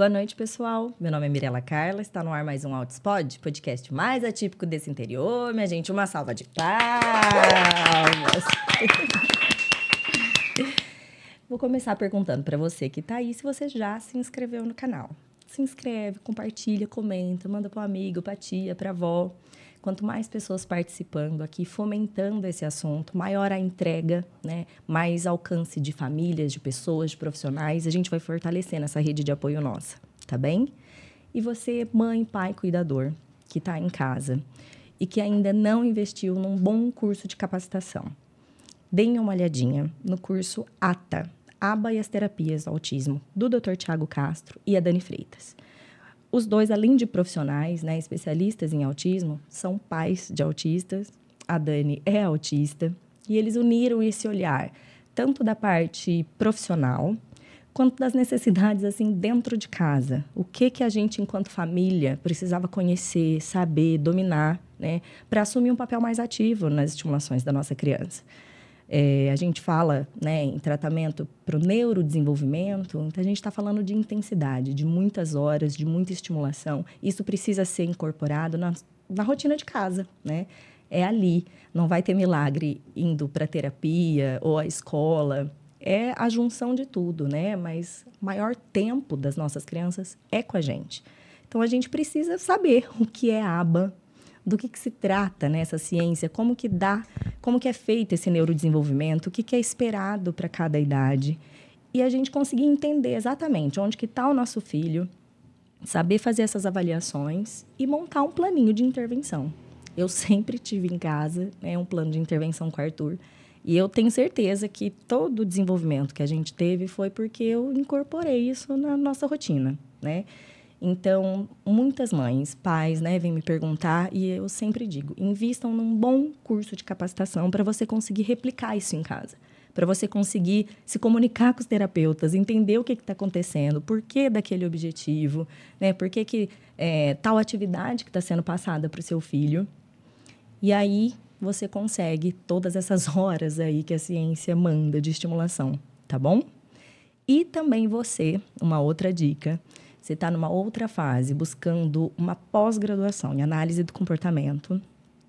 Boa noite, pessoal. Meu nome é Mirela Carla, está no ar mais um Outspod, podcast mais atípico desse interior. Minha gente, uma salva de palmas. Vou começar perguntando para você que está aí se você já se inscreveu no canal. Se inscreve, compartilha, comenta, manda para um amigo, para tia, para avó. Quanto mais pessoas participando aqui, fomentando esse assunto, maior a entrega, né? mais alcance de famílias, de pessoas, de profissionais, a gente vai fortalecendo essa rede de apoio nossa, tá bem? E você, mãe, pai, cuidador, que está em casa e que ainda não investiu num bom curso de capacitação, deem uma olhadinha no curso ATA, ABA e as Terapias do Autismo, do Dr. Tiago Castro e a Dani Freitas. Os dois, além de profissionais, né, especialistas em autismo, são pais de autistas. A Dani é autista e eles uniram esse olhar tanto da parte profissional quanto das necessidades assim dentro de casa. O que que a gente enquanto família precisava conhecer, saber, dominar, né, para assumir um papel mais ativo nas estimulações da nossa criança. É, a gente fala né, em tratamento para o neurodesenvolvimento, então a gente está falando de intensidade, de muitas horas, de muita estimulação. Isso precisa ser incorporado na, na rotina de casa, né? É ali. Não vai ter milagre indo para terapia ou a escola. É a junção de tudo, né? Mas o maior tempo das nossas crianças é com a gente. Então a gente precisa saber o que é aba, do que, que se trata nessa né, ciência, como que dá, como que é feito esse neurodesenvolvimento, o que, que é esperado para cada idade. E a gente conseguir entender exatamente onde que está o nosso filho, saber fazer essas avaliações e montar um planinho de intervenção. Eu sempre tive em casa né, um plano de intervenção com o Arthur. E eu tenho certeza que todo o desenvolvimento que a gente teve foi porque eu incorporei isso na nossa rotina, né? Então, muitas mães, pais, né, vêm me perguntar e eu sempre digo: invistam num bom curso de capacitação para você conseguir replicar isso em casa. Para você conseguir se comunicar com os terapeutas, entender o que está acontecendo, por que daquele objetivo, né? por que, que é, tal atividade que está sendo passada para o seu filho. E aí você consegue todas essas horas aí que a ciência manda de estimulação, tá bom? E também você, uma outra dica, você está numa outra fase, buscando uma pós-graduação em análise do comportamento,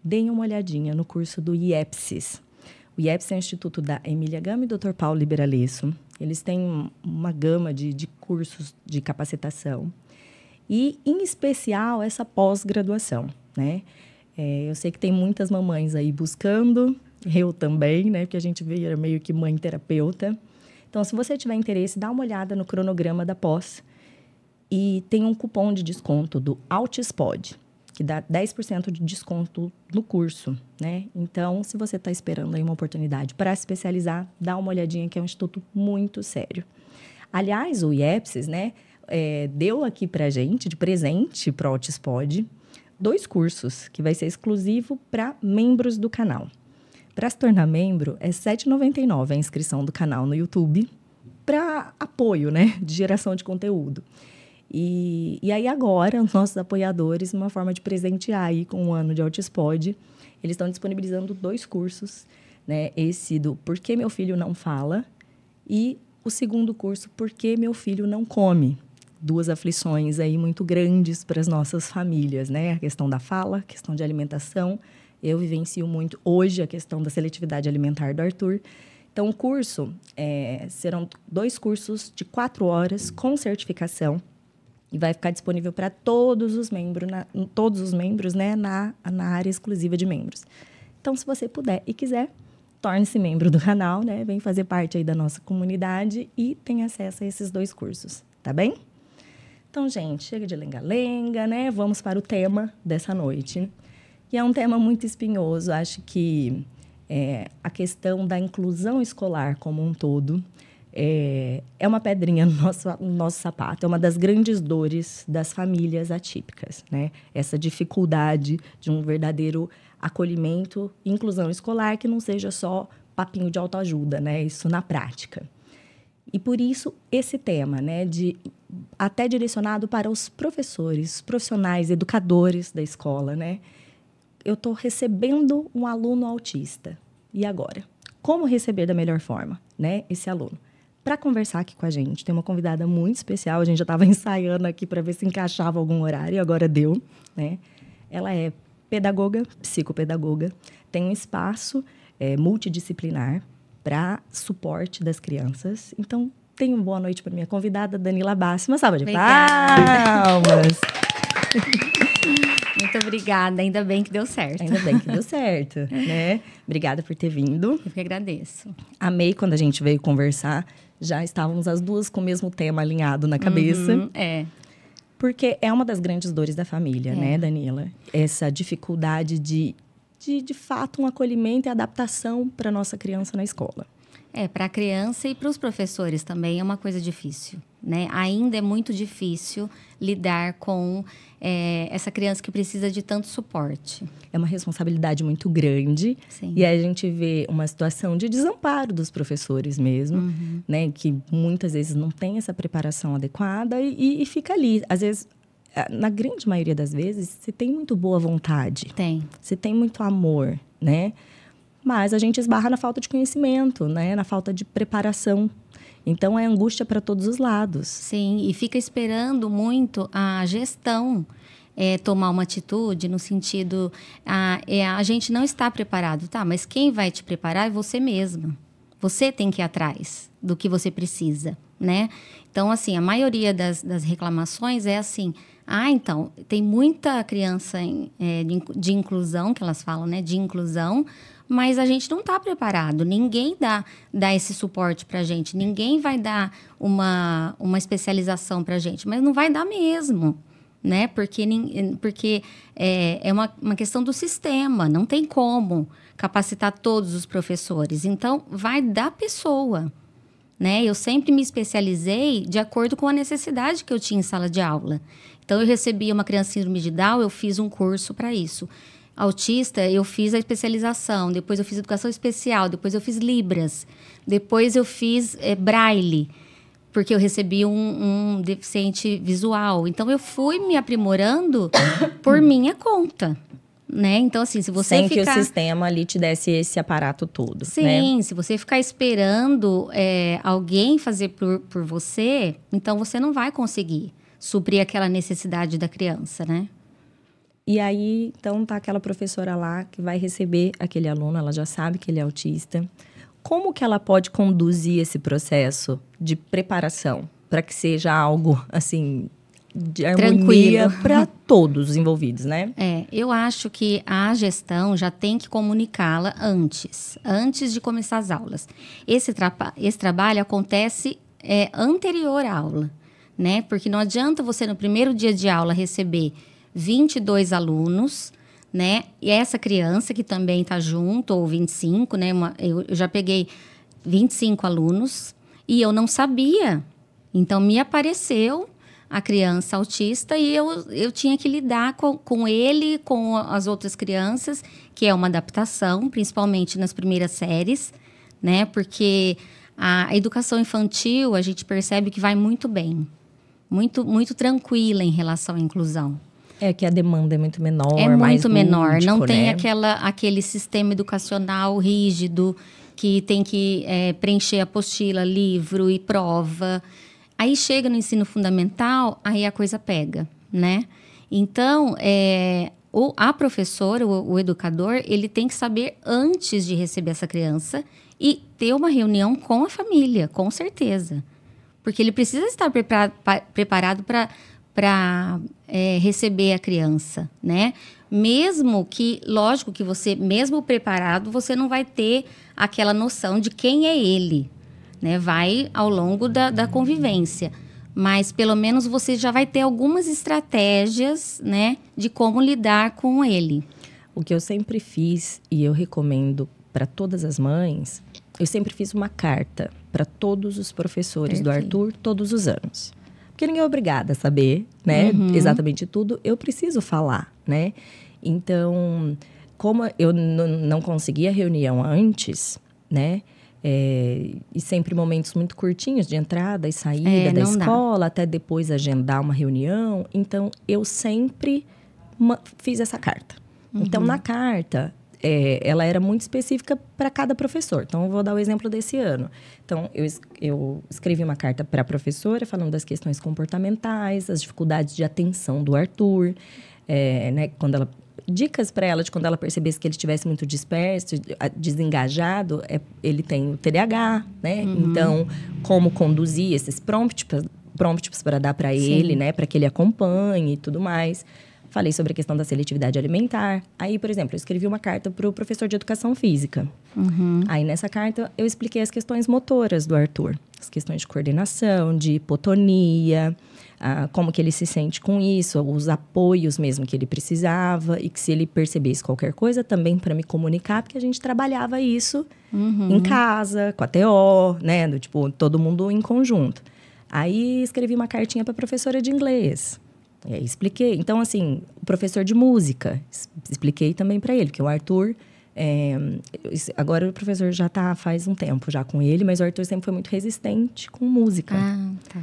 deem uma olhadinha no curso do IEPSIS. O IEPSIS é o Instituto da Emília Gama e Dr. Paulo Liberalesso. Eles têm uma gama de, de cursos de capacitação. E, em especial, essa pós-graduação, né? É, eu sei que tem muitas mamães aí buscando, eu também, né? Porque a gente vira meio que mãe terapeuta. Então, se você tiver interesse, dá uma olhada no cronograma da pós e tem um cupom de desconto do Altispod, que dá 10% de desconto no curso, né? Então, se você está esperando aí uma oportunidade para se especializar, dá uma olhadinha que é um instituto muito sério. Aliás, o IEPSIS, né, é, deu aqui para gente, de presente para o Altispod, dois cursos, que vai ser exclusivo para membros do canal. Para se tornar membro, é R$ 7,99 a inscrição do canal no YouTube, para apoio, né, de geração de conteúdo. E, e aí agora, os nossos apoiadores, uma forma de presentear aí com um ano de Altispod, eles estão disponibilizando dois cursos, né? Esse do Por que meu filho não fala e o segundo curso Por que meu filho não come. Duas aflições aí muito grandes para as nossas famílias, né? A questão da fala, a questão de alimentação. Eu vivencio muito hoje a questão da seletividade alimentar do Arthur. Então, o curso é, serão dois cursos de quatro horas com certificação e vai ficar disponível para todos os membros, na, todos os membros, né, na, na área exclusiva de membros. Então, se você puder e quiser, torne-se membro do canal, né? Vem fazer parte aí da nossa comunidade e tem acesso a esses dois cursos, tá bem? Então, gente, chega de lenga-lenga, né? Vamos para o tema dessa noite. Que é um tema muito espinhoso. Acho que é, a questão da inclusão escolar como um todo é, é uma pedrinha no nosso, no nosso sapato, é uma das grandes dores das famílias atípicas, né? Essa dificuldade de um verdadeiro acolhimento inclusão escolar que não seja só papinho de autoajuda, né? Isso na prática. E por isso esse tema, né, de até direcionado para os professores, profissionais, educadores da escola, né? Eu estou recebendo um aluno autista. E agora? Como receber da melhor forma, né, esse aluno? Para conversar aqui com a gente. Tem uma convidada muito especial. A gente já estava ensaiando aqui para ver se encaixava algum horário e agora deu, né? Ela é pedagoga, psicopedagoga, tem um espaço é, multidisciplinar para suporte das crianças. Então, tenho uma boa noite para minha convidada, Danila Bassi. Uma salva de palmas! Muito obrigada, ainda bem que deu certo. Ainda bem que deu certo, né? Obrigada por ter vindo. Eu que agradeço. Amei quando a gente veio conversar. Já estávamos as duas com o mesmo tema alinhado na cabeça. Uhum, é. Porque é uma das grandes dores da família, é. né, Danila? Essa dificuldade de, de, de fato, um acolhimento e adaptação para nossa criança na escola. É, para a criança e para os professores também é uma coisa difícil, né? Ainda é muito difícil lidar com é, essa criança que precisa de tanto suporte. É uma responsabilidade muito grande. Sim. E aí a gente vê uma situação de desamparo dos professores mesmo, uhum. né? Que muitas vezes não tem essa preparação adequada e, e fica ali. Às vezes na grande maioria das vezes, se tem muito boa vontade. Tem. Se tem muito amor, né? Mas a gente esbarra na falta de conhecimento, né? Na falta de preparação. Então é angústia para todos os lados. Sim, e fica esperando muito a gestão é, tomar uma atitude no sentido a, é, a gente não está preparado, tá? Mas quem vai te preparar é você mesma. Você tem que ir atrás do que você precisa, né? Então, assim, a maioria das, das reclamações é assim: ah, então, tem muita criança em, é, de, de inclusão, que elas falam, né? De inclusão, mas a gente não está preparado. Ninguém dá, dá esse suporte para a gente. Ninguém vai dar uma, uma especialização para a gente, mas não vai dar mesmo. Né? Porque, porque é, é uma, uma questão do sistema, não tem como capacitar todos os professores. Então, vai da pessoa. Né? Eu sempre me especializei de acordo com a necessidade que eu tinha em sala de aula. Então, eu recebia uma criança síndrome de Down, eu fiz um curso para isso autista, eu fiz a especialização, depois eu fiz educação especial, depois eu fiz Libras, depois eu fiz é, Braille, porque eu recebi um, um deficiente visual. Então eu fui me aprimorando por minha conta. Né? Então, assim, se você Sem ficar... que o sistema ali te desse esse aparato todo. Sim, né? se você ficar esperando é, alguém fazer por, por você, então você não vai conseguir suprir aquela necessidade da criança, né? E aí, então, tá aquela professora lá que vai receber aquele aluno, ela já sabe que ele é autista. Como que ela pode conduzir esse processo de preparação para que seja algo assim de harmonia para todos os envolvidos, né? É, eu acho que a gestão já tem que comunicá-la antes, antes de começar as aulas. Esse, esse trabalho acontece é, anterior à aula, né? Porque não adianta você no primeiro dia de aula receber 22 alunos, né? E essa criança que também está junto, ou 25, né? Uma, eu, eu já peguei 25 alunos e eu não sabia. Então, me apareceu a criança autista e eu, eu tinha que lidar com, com ele, com as outras crianças, que é uma adaptação, principalmente nas primeiras séries, né? Porque a educação infantil, a gente percebe que vai muito bem, muito, muito tranquila em relação à inclusão. É que a demanda é muito menor, é muito menor. Lúdico, não né? tem aquela, aquele sistema educacional rígido que tem que é, preencher apostila, livro e prova. Aí chega no ensino fundamental, aí a coisa pega, né? Então, é, o, a professora, o, o educador, ele tem que saber antes de receber essa criança e ter uma reunião com a família, com certeza. Porque ele precisa estar preparado para para é, receber a criança, né? Mesmo que, lógico que você, mesmo preparado, você não vai ter aquela noção de quem é ele, né? Vai ao longo da, da convivência. Mas pelo menos você já vai ter algumas estratégias, né? De como lidar com ele. O que eu sempre fiz e eu recomendo para todas as mães, eu sempre fiz uma carta para todos os professores Perfeito. do Arthur todos os anos porque ninguém é obrigada a saber, né? Uhum. Exatamente tudo. Eu preciso falar, né? Então, como eu não conseguia reunião antes, né? É, e sempre momentos muito curtinhos de entrada e saída é, da escola, dá. até depois agendar uma reunião. Então, eu sempre fiz essa carta. Uhum. Então, na carta, é, ela era muito específica para cada professor. Então, eu vou dar o exemplo desse ano. Então, eu, eu escrevi uma carta para a professora falando das questões comportamentais, as dificuldades de atenção do Arthur, é, né, quando ela dicas para ela de quando ela percebesse que ele estivesse muito disperso, desengajado, é, ele tem o TDAH, né? Uhum. Então, como conduzir esses prompts, prompts para dar para ele, né, para que ele acompanhe e tudo mais. Falei sobre a questão da seletividade alimentar. Aí, por exemplo, eu escrevi uma carta para o professor de educação física. Uhum. Aí, nessa carta, eu expliquei as questões motoras do Arthur. As questões de coordenação, de hipotonia, ah, como que ele se sente com isso, os apoios mesmo que ele precisava. E que se ele percebesse qualquer coisa, também para me comunicar, porque a gente trabalhava isso uhum. em casa, com a TO, né? Do, tipo, todo mundo em conjunto. Aí, escrevi uma cartinha para a professora de inglês aí expliquei. Então, assim, o professor de música, expliquei também para ele, que o Arthur. É, agora o professor já está faz um tempo já com ele, mas o Arthur sempre foi muito resistente com música. Ah, tá.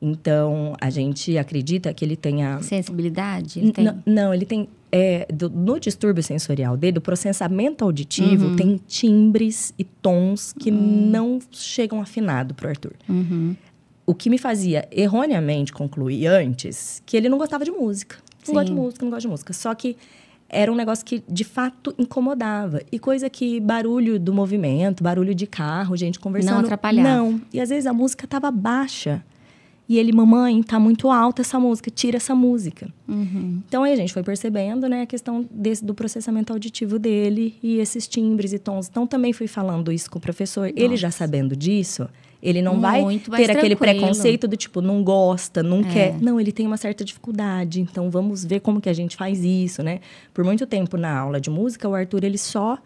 Então, a gente acredita que ele tenha. Sensibilidade? Ele tem... Não, ele tem. É, do, no distúrbio sensorial dele, o processamento auditivo uhum. tem timbres e tons que uhum. não chegam afinado para o Arthur. Uhum o que me fazia erroneamente concluir antes que ele não gostava de música. Não Sim. gosta de música, não gosta de música. Só que era um negócio que de fato incomodava. E coisa que barulho do movimento, barulho de carro, gente conversando. Não atrapalhava. Não. E às vezes a música estava baixa. E ele, mamãe, tá muito alta essa música, tira essa música. Uhum. Então aí a gente foi percebendo, né, a questão desse, do processamento auditivo dele e esses timbres e tons. Então também fui falando isso com o professor. Nossa. Ele já sabendo disso, ele não Muito vai ter aquele preconceito do tipo, não gosta, não é. quer. Não, ele tem uma certa dificuldade. Então, vamos ver como que a gente faz isso, né? Por muito tempo na aula de música, o Arthur, ele só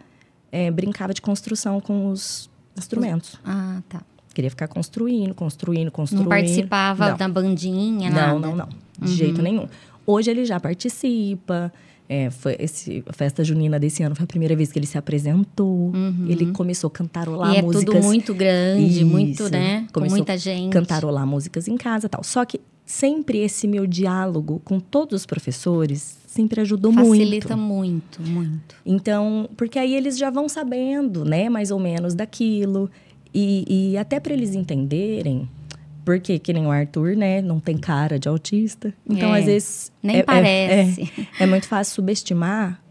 é, brincava de construção com os instrumentos. Ah, tá. Queria ficar construindo, construindo, construindo. Não participava não. da bandinha, nada? Não, não, não. De uhum. jeito nenhum. Hoje ele já participa, é, foi esse, a festa junina desse ano foi a primeira vez que ele se apresentou. Uhum. Ele começou a cantarolar e músicas. é tudo muito grande, Isso. muito, né? Começou com muita gente. cantarolar músicas em casa tal. Só que sempre esse meu diálogo com todos os professores sempre ajudou Facilita muito. Facilita muito, muito. Então, porque aí eles já vão sabendo, né, mais ou menos daquilo. E, e até para eles entenderem porque, que nem o Arthur, né? Não tem cara de autista. Então, é, às vezes. Nem é, é parece. É, é, muito fácil subestimar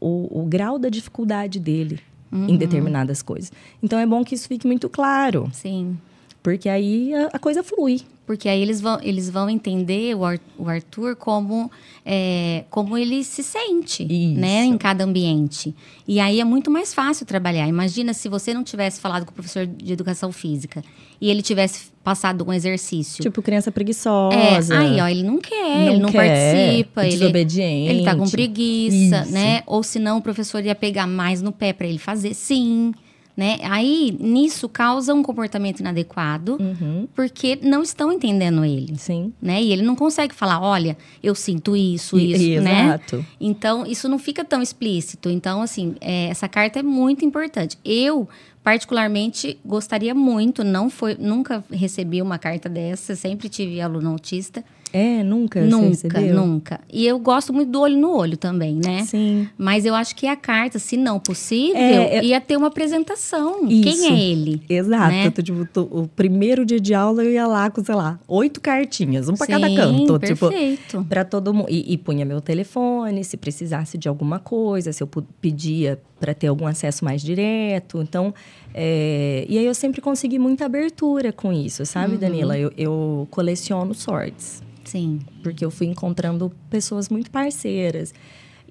o, o grau da dificuldade dele uhum. em determinadas coisas. Então, é bom que isso fique muito claro. Sim. Porque aí a, a coisa flui. Porque aí eles vão, eles vão entender o Arthur como, é, como ele se sente, Isso. né? Em cada ambiente. E aí é muito mais fácil trabalhar. Imagina se você não tivesse falado com o professor de educação física e ele tivesse passado um exercício. Tipo, criança preguiçosa. É, aí, ó, ele não quer, não ele não quer, participa. Desobediente. Ele, ele tá com preguiça, Isso. né? Ou senão o professor ia pegar mais no pé para ele fazer sim né? Aí, nisso, causa um comportamento inadequado, uhum. porque não estão entendendo ele. Sim. Né? E ele não consegue falar, olha, eu sinto isso, isso, né? Exato. Então, isso não fica tão explícito. Então, assim, é, essa carta é muito importante. Eu, particularmente, gostaria muito, não foi, nunca recebi uma carta dessa, sempre tive aluno autista, é, nunca Nunca, nunca. E eu gosto muito do olho no olho também, né? Sim. Mas eu acho que a carta, se não possível, é, é... ia ter uma apresentação. Isso. Quem é ele? Exato. Né? Tô, tipo, tô, o primeiro dia de aula eu ia lá com, sei lá, oito cartinhas, um para cada canto. Tipo, perfeito. Tipo, para todo mundo. E, e punha meu telefone, se precisasse de alguma coisa, se eu pedia para ter algum acesso mais direto. Então, é... e aí eu sempre consegui muita abertura com isso, sabe, uhum. Danila? Eu, eu coleciono sortes. Sim. Porque eu fui encontrando pessoas muito parceiras.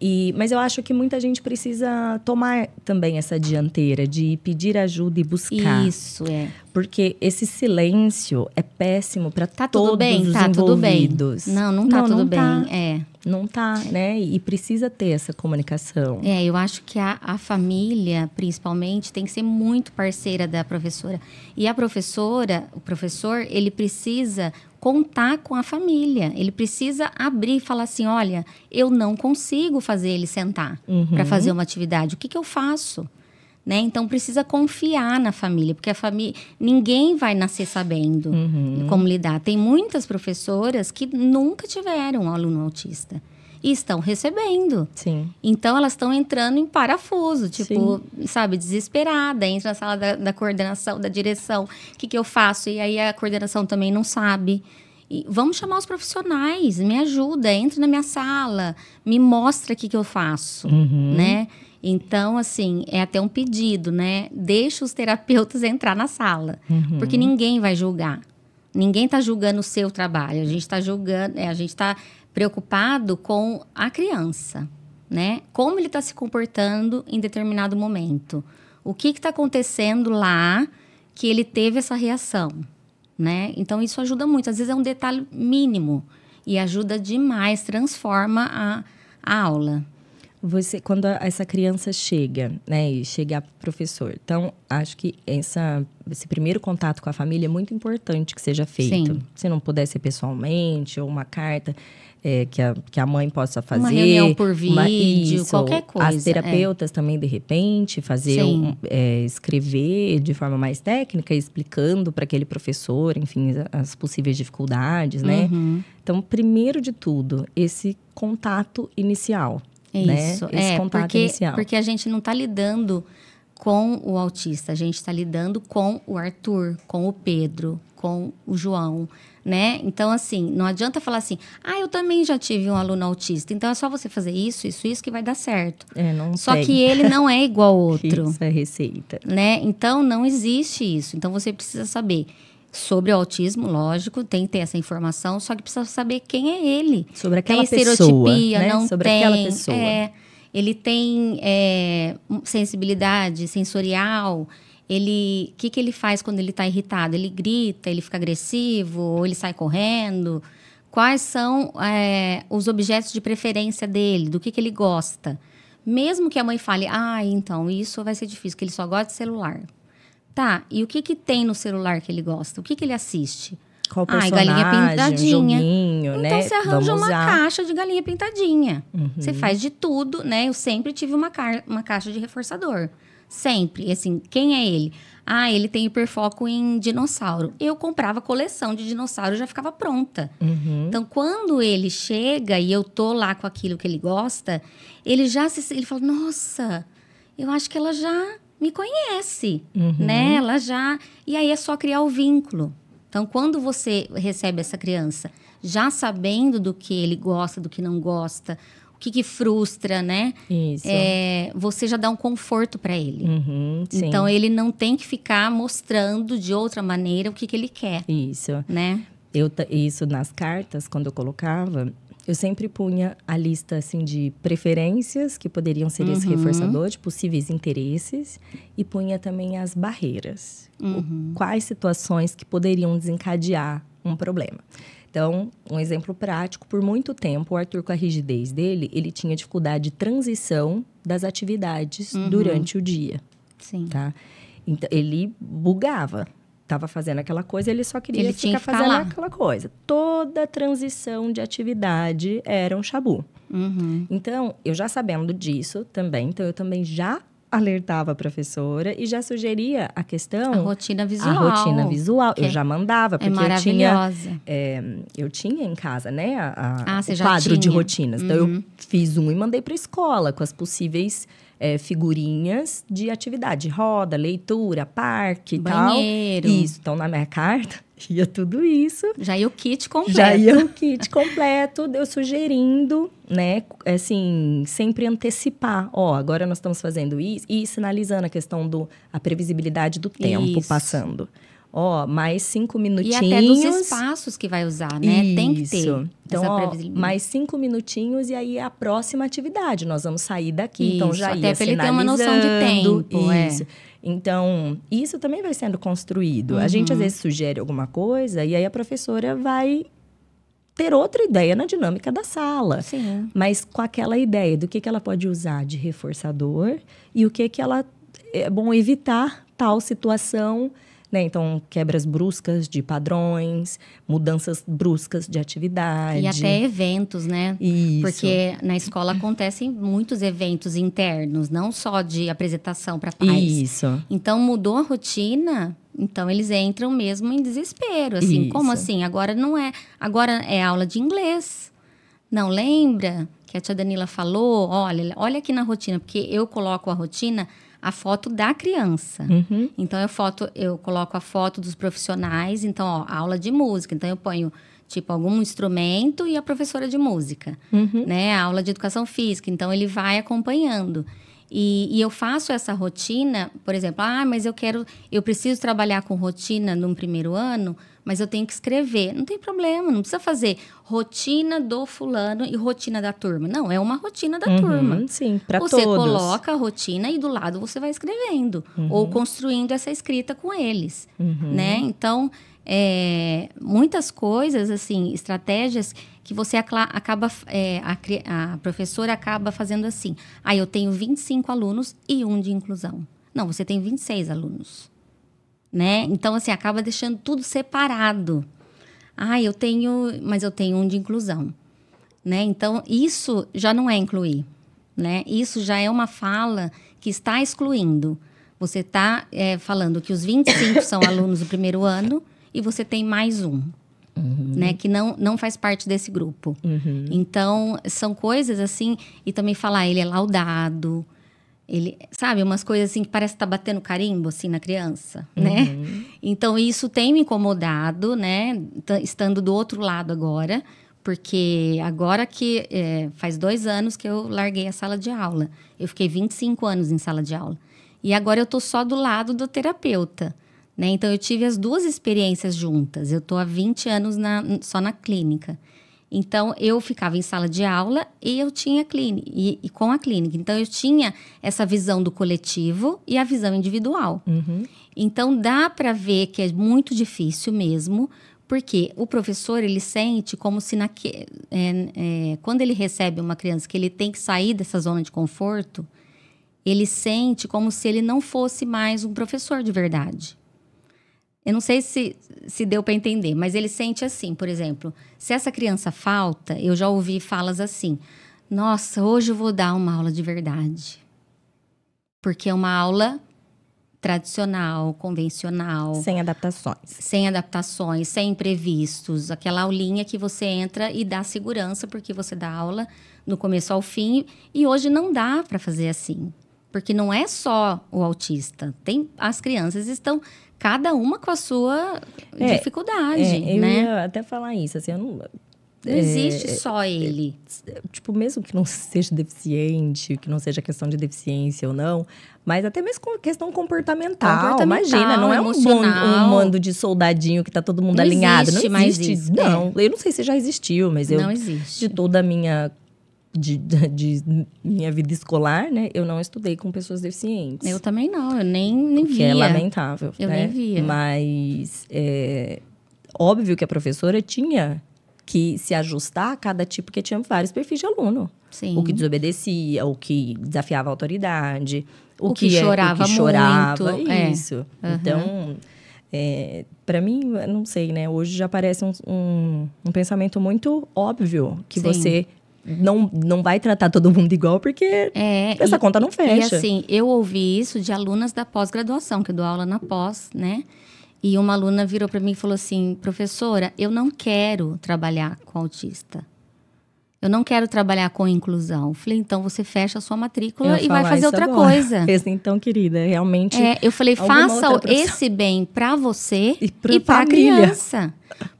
E, mas eu acho que muita gente precisa tomar também essa dianteira de pedir ajuda e buscar. Isso, é. Porque esse silêncio é péssimo para tá todos tudo bem, os tá envolvidos. Tudo bem. Não, não tá não, tudo não bem. Tá. É. Não tá, né? E precisa ter essa comunicação. É, eu acho que a, a família, principalmente, tem que ser muito parceira da professora. E a professora, o professor, ele precisa contar com a família. Ele precisa abrir e falar assim: olha, eu não consigo fazer ele sentar uhum. para fazer uma atividade. O que, que eu faço? Né? Então precisa confiar na família, porque a família ninguém vai nascer sabendo uhum. como lidar. Tem muitas professoras que nunca tiveram um aluno autista. E estão recebendo. Sim. Então elas estão entrando em parafuso, tipo, Sim. sabe, desesperada, entra na sala da, da coordenação, da direção, o que, que eu faço? E aí a coordenação também não sabe. E vamos chamar os profissionais, me ajuda, entra na minha sala, me mostra o que, que eu faço, uhum. né? Então, assim, é até um pedido, né? Deixa os terapeutas entrar na sala, uhum. porque ninguém vai julgar. Ninguém está julgando o seu trabalho. A gente está julgando, é, a gente está preocupado com a criança, né? Como ele está se comportando em determinado momento. O que está acontecendo lá que ele teve essa reação, né? Então isso ajuda muito. Às vezes é um detalhe mínimo e ajuda demais, transforma a, a aula. Você, quando essa criança chega, né, e chega a professor, então acho que essa, esse primeiro contato com a família é muito importante que seja feito. Sim. Se não puder ser pessoalmente ou uma carta, é, que, a, que a mãe possa fazer. Uma reunião por vídeo, uma, isso, qualquer coisa. As terapeutas é. também, de repente, fazer um, é, escrever de forma mais técnica, explicando para aquele professor, enfim, as possíveis dificuldades, né? Uhum. Então, primeiro de tudo, esse contato inicial. Né? Isso, né? Esse é, contato porque, inicial. Porque a gente não está lidando com o autista, a gente está lidando com o Arthur, com o Pedro, com o João né? Então, assim, não adianta falar assim, ah, eu também já tive um aluno autista, então é só você fazer isso, isso, isso que vai dar certo. É, não só que ele não é igual ao outro. isso é receita. Né? Então, não existe isso. Então, você precisa saber sobre o autismo, lógico, tem que ter essa informação, só que precisa saber quem é ele. Sobre aquela tem pessoa, né? não sobre tem. aquela pessoa. É, ele tem é, sensibilidade sensorial, ele, o que, que ele faz quando ele está irritado? Ele grita, ele fica agressivo, ou ele sai correndo? Quais são é, os objetos de preferência dele? Do que, que ele gosta? Mesmo que a mãe fale, ah, então isso vai ser difícil, que ele só gosta de celular. Tá, e o que, que tem no celular que ele gosta? O que, que ele assiste? Qual personagem, ah, galinha pintadinha. Um joguinho, então né? você arranja uma caixa de galinha pintadinha. Uhum. Você faz de tudo, né? Eu sempre tive uma, ca uma caixa de reforçador. Sempre. Assim, quem é ele? Ah, ele tem hiperfoco em dinossauro. Eu comprava coleção de dinossauro e já ficava pronta. Uhum. Então, quando ele chega e eu tô lá com aquilo que ele gosta, ele já se. Ele fala: Nossa, eu acho que ela já me conhece, uhum. né? Ela já. E aí é só criar o vínculo. Então, quando você recebe essa criança já sabendo do que ele gosta, do que não gosta, que, que frustra, né? Isso. É, você já dá um conforto para ele. Uhum, então ele não tem que ficar mostrando de outra maneira o que, que ele quer. Isso. Né? Eu, isso nas cartas, quando eu colocava, eu sempre punha a lista assim de preferências que poderiam ser uhum. esse reforçador, de possíveis interesses, e punha também as barreiras. Uhum. O, quais situações que poderiam desencadear um problema. Então, um exemplo prático, por muito tempo, o Arthur, com a rigidez dele, ele tinha dificuldade de transição das atividades uhum. durante o dia. Sim. Tá? Então, ele bugava. Estava fazendo aquela coisa, ele só queria ele ficar fazendo falar. aquela coisa. Toda transição de atividade era um chabu. Uhum. Então, eu já sabendo disso também, então eu também já alertava a professora e já sugeria a questão. A rotina visual. A rotina visual. Eu já mandava, é porque é eu tinha. É, eu tinha em casa, né? A, ah, o quadro de rotinas. Uhum. Então eu uhum. fiz um e mandei para a escola com as possíveis é, figurinhas de atividade. Roda, leitura, parque e tal. Isso. Então, na minha carta, ia tudo isso. Já ia o kit completo. Já ia o kit completo, eu sugerindo, né, assim, sempre antecipar. Ó, agora nós estamos fazendo isso e sinalizando a questão do a previsibilidade do tempo isso. passando. Ó, mais cinco minutinhos. E até dos espaços que vai usar, né? Isso. Tem que ter. Então, ó, mais cinco minutinhos e aí é a próxima atividade. Nós vamos sair daqui. Então, isso. Então, já ia Até ele ter uma noção de tempo. É. Isso. É. Então, isso também vai sendo construído. Uhum. A gente, às uhum. vezes, sugere alguma coisa e aí a professora vai ter outra ideia na dinâmica da sala. Sim. Mas com aquela ideia do que, que ela pode usar de reforçador e o que, que ela é bom evitar tal situação né? Então, quebras bruscas de padrões, mudanças bruscas de atividade. E até eventos, né? Isso. Porque na escola acontecem muitos eventos internos, não só de apresentação para pais. Isso. Então, mudou a rotina, então eles entram mesmo em desespero, assim, Isso. como assim? Agora não é, agora é aula de inglês. Não lembra que a tia Danila falou, olha, olha aqui na rotina, porque eu coloco a rotina a foto da criança. Uhum. Então eu foto, eu coloco a foto dos profissionais, então ó, aula de música, então eu ponho tipo algum instrumento e a professora de música, Uhum. né? A aula de educação física, então ele vai acompanhando. E, e eu faço essa rotina, por exemplo, ah, mas eu quero, eu preciso trabalhar com rotina no primeiro ano, mas eu tenho que escrever. Não tem problema, não precisa fazer rotina do fulano e rotina da turma. Não, é uma rotina da turma. Uhum, Sim, para todos. Você coloca a rotina e do lado você vai escrevendo ou construindo essa escrita com eles, né? Então, é, muitas coisas, assim, estratégias que você acaba, é, a, a professora acaba fazendo assim. Ah, eu tenho 25 alunos e um de inclusão. Não, você tem 26 alunos, né? Então, assim, acaba deixando tudo separado. Ah, eu tenho, mas eu tenho um de inclusão, né? Então, isso já não é incluir, né? Isso já é uma fala que está excluindo. Você está falando que os 25 são alunos do primeiro ano e você tem mais um, né? Que não, não faz parte desse grupo. Uhum. Então, são coisas assim... E também falar, ele é laudado... Ele, sabe, umas coisas assim que parece que tá batendo carimbo assim na criança, né? Então isso tem me incomodado, né? Estando do outro lado agora, porque agora que é, faz dois anos que eu larguei a sala de aula. Eu fiquei 25 anos em sala de aula. E agora eu tô só do lado do terapeuta, né? Então eu tive as duas experiências juntas. Eu tô há 20 anos na- só na clínica. Então, eu ficava em sala de aula e eu tinha clínica, e, e com a clínica. Então, eu tinha essa visão do coletivo e a visão individual. Uhum. Então, dá para ver que é muito difícil mesmo, porque o professor, ele sente como se, naque, é, é, quando ele recebe uma criança que ele tem que sair dessa zona de conforto, ele sente como se ele não fosse mais um professor de verdade. Eu não sei se, se deu para entender, mas ele sente assim, por exemplo, se essa criança falta, eu já ouvi falas assim: nossa, hoje eu vou dar uma aula de verdade. Porque é uma aula tradicional, convencional, Sem adaptações. sem adaptações, sem imprevistos, aquela aulinha que você entra e dá segurança porque você dá aula do começo ao fim e hoje não dá para fazer assim, porque não é só o autista, tem as crianças estão cada uma com a sua É, dificuldade, É, eu né? ia até falar isso, assim, eu não, Não existe só ele. tipo, mesmo que não seja deficiente, que não seja questão de deficiência ou não, mas até mesmo com questão comportamental. Comportamental, imagina, não é um, mon- um mando de soldadinho que tá todo mundo Não alinhado. existe não mais existe. isso, Não, eu não sei se já existiu, mas eu, não existe. de toda a minha. De, de minha vida escolar, né? Eu não estudei com pessoas deficientes. Eu também não, eu nem, nem que via. é lamentável. Eu né? nem via. Mas é óbvio que a professora tinha que se ajustar a cada tipo, porque tinha vários perfis de aluno. Sim. O que desobedecia, o que desafiava a autoridade, o, O que chorava o que chorava, muito, é. isso. Então, é, para mim, não sei, né? Hoje já parece um, um, um pensamento muito óbvio que Sim. você não, não vai tratar todo mundo igual, porque É, essa e- conta não E fecha. assim, eu ouvi isso de alunas da pós-graduação, que eu dou aula na pós, né? E uma aluna virou para mim e falou assim: professora, eu não quero trabalhar com autista. Eu não quero trabalhar com inclusão. Falei, então você fecha a sua matrícula e vai fazer outra agora. coisa. Esse, então, querida, realmente É, eu falei, faça esse bem para você E pra para a criança.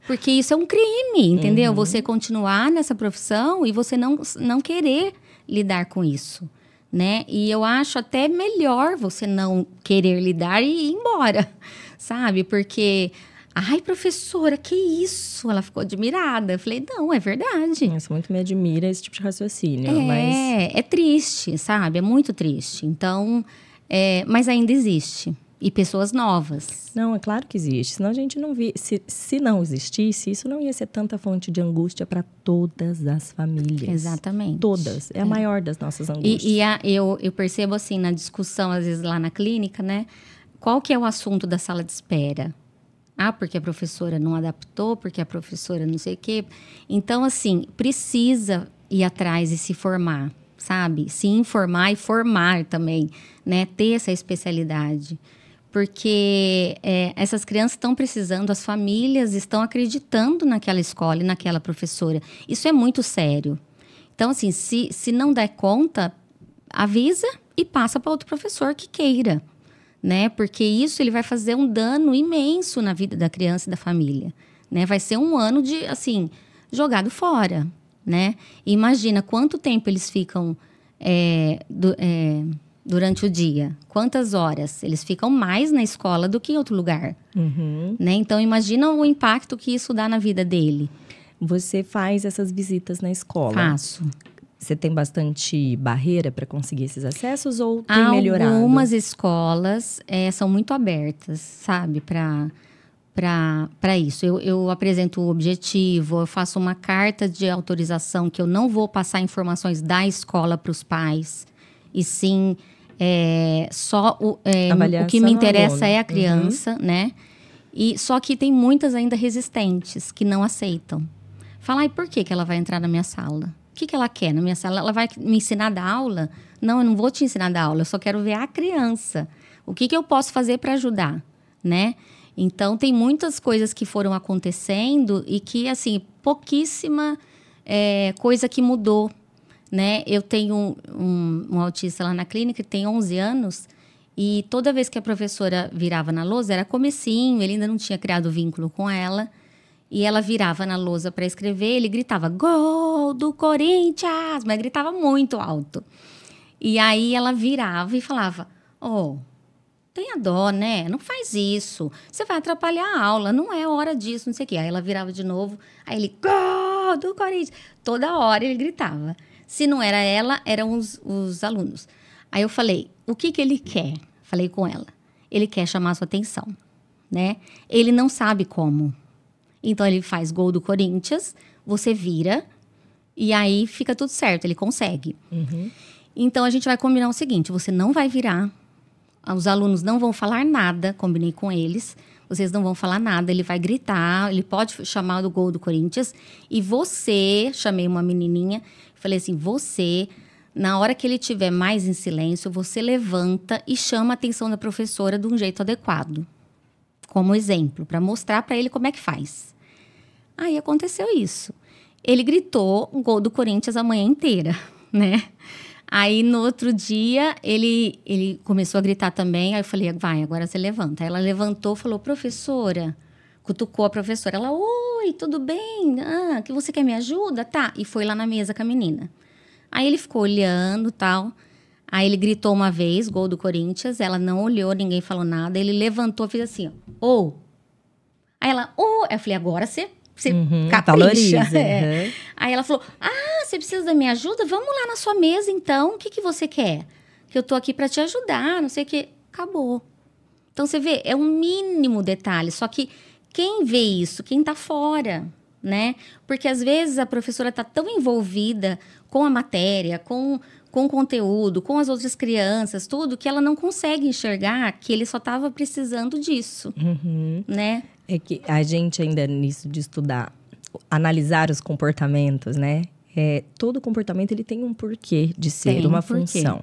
Porque isso é um crime, entendeu? Uhum. Você continuar nessa profissão e você não, não querer lidar com isso, né? E eu acho até melhor você não querer lidar e ir embora, sabe? Porque, ai, professora, que isso? Ela ficou admirada. Eu falei, não, é verdade. Isso muito me admira esse tipo de raciocínio. É, Mas é triste, sabe? É muito triste. Então, é, mas ainda existe. E pessoas novas. não, é claro que existe. Senão a gente não via. Se, se não existisse, isso não ia ser tanta fonte de angústia para todas as famílias. Exatamente. Todas. É a maior das nossas angústias. E, e a- eu, eu percebo assim, na discussão, às vezes lá na clínica, né? Qual que é o assunto da sala de espera? Ah, porque a professora não adaptou, porque a professora não sei o quê. Então, assim, precisa ir atrás e se formar, sabe? Se informar e formar também, né? Ter essa especialidade. Porque é, essas crianças estão precisando, as famílias estão acreditando naquela escola e naquela professora. Isso é muito sério. Então, assim, se, se não der conta, avisa e passa para outro professor que queira, né? Porque isso ele vai fazer um dano imenso na vida da criança e da família, né? Vai ser um ano de, assim, jogado fora, né? E imagina quanto tempo eles ficam é, do, é, durante o dia, quantas horas eles ficam mais na escola do que em outro lugar, Uhum. né? Então imagina o impacto que isso dá na vida dele. Você faz essas visitas na escola. Faço. Você tem bastante barreira para conseguir esses acessos ou tem melhorado? Algumas escolas é, são muito abertas, sabe, para para isso. Eu, eu apresento o objetivo, eu faço uma carta de autorização que eu não vou passar informações da escola para os pais, e sim é, só o, é, o que me interessa é a criança, né? E só que tem muitas ainda resistentes que não aceitam. Falar, e por que, que ela vai entrar na minha sala? O que, que ela quer na minha sala? Ela vai me ensinar a dar aula? Não, eu não vou te ensinar a dar aula, eu só quero ver a criança. O que, que eu posso fazer para ajudar, né? Então, tem muitas coisas que foram acontecendo e que, assim, pouquíssima é, coisa que mudou, né? Eu tenho um, um, um autista lá na clínica que tem 11 anos e toda vez que a professora virava na lousa, era comecinho, ele ainda não tinha criado vínculo com ela. E ela virava na lousa para escrever, ele gritava: Gol do Corinthians! Mas gritava muito alto. E aí ela virava e falava: Oh, tenha dó, né? Não faz isso. Você vai atrapalhar a aula, não é hora disso, não sei o quê. Aí ela virava de novo, aí ele: Gol do Corinthians! Toda hora ele gritava. Se não era ela, eram os, os alunos. Aí eu falei: O que, que ele quer? Falei com ela. Ele quer chamar sua atenção, né? Ele não sabe como. Então ele faz gol do Corinthians, você vira e aí fica tudo certo, ele consegue. Uhum. Então a gente vai combinar o seguinte: você não vai virar, os alunos não vão falar nada, combinei com eles. Vocês não vão falar nada, ele vai gritar, ele pode chamar do gol do Corinthians. E você, chamei uma menininha, falei assim: você, na hora que ele tiver mais em silêncio, você levanta e chama a atenção da professora de um jeito adequado. Como exemplo, para mostrar para ele como é que faz. Aí aconteceu isso. Ele gritou gol do Corinthians a manhã inteira, né? Aí no outro dia ele, ele começou a gritar também. Aí eu falei, vai, agora você levanta. Aí ela levantou, falou, professora, cutucou a professora. Ela, oi, tudo bem? Ah, que você quer me ajuda? Tá. E foi lá na mesa com a menina. Aí ele ficou olhando tal. Aí ele gritou uma vez, gol do Corinthians. Ela não olhou, ninguém falou nada. Ele levantou, fez assim, ou. Aí ela, ou. Eu falei, agora você, você Uhum, capricha. valoriza. É. uhum. Aí ela falou: Ah, você precisa da minha ajuda? Vamos lá na sua mesa então. O que, que você quer? Que eu tô aqui para te ajudar, não sei o que. Acabou. Então você vê, é um mínimo detalhe. Só que quem vê isso? Quem tá fora, né? Porque às vezes a professora tá tão envolvida com a matéria, com, com o conteúdo, com as outras crianças, tudo, que ela não consegue enxergar que ele só tava precisando disso, Uhum. né? É que a gente ainda nisso de estudar, analisar os comportamentos, né? É, todo comportamento ele tem um porquê de ser, Tem um uma porquê. função.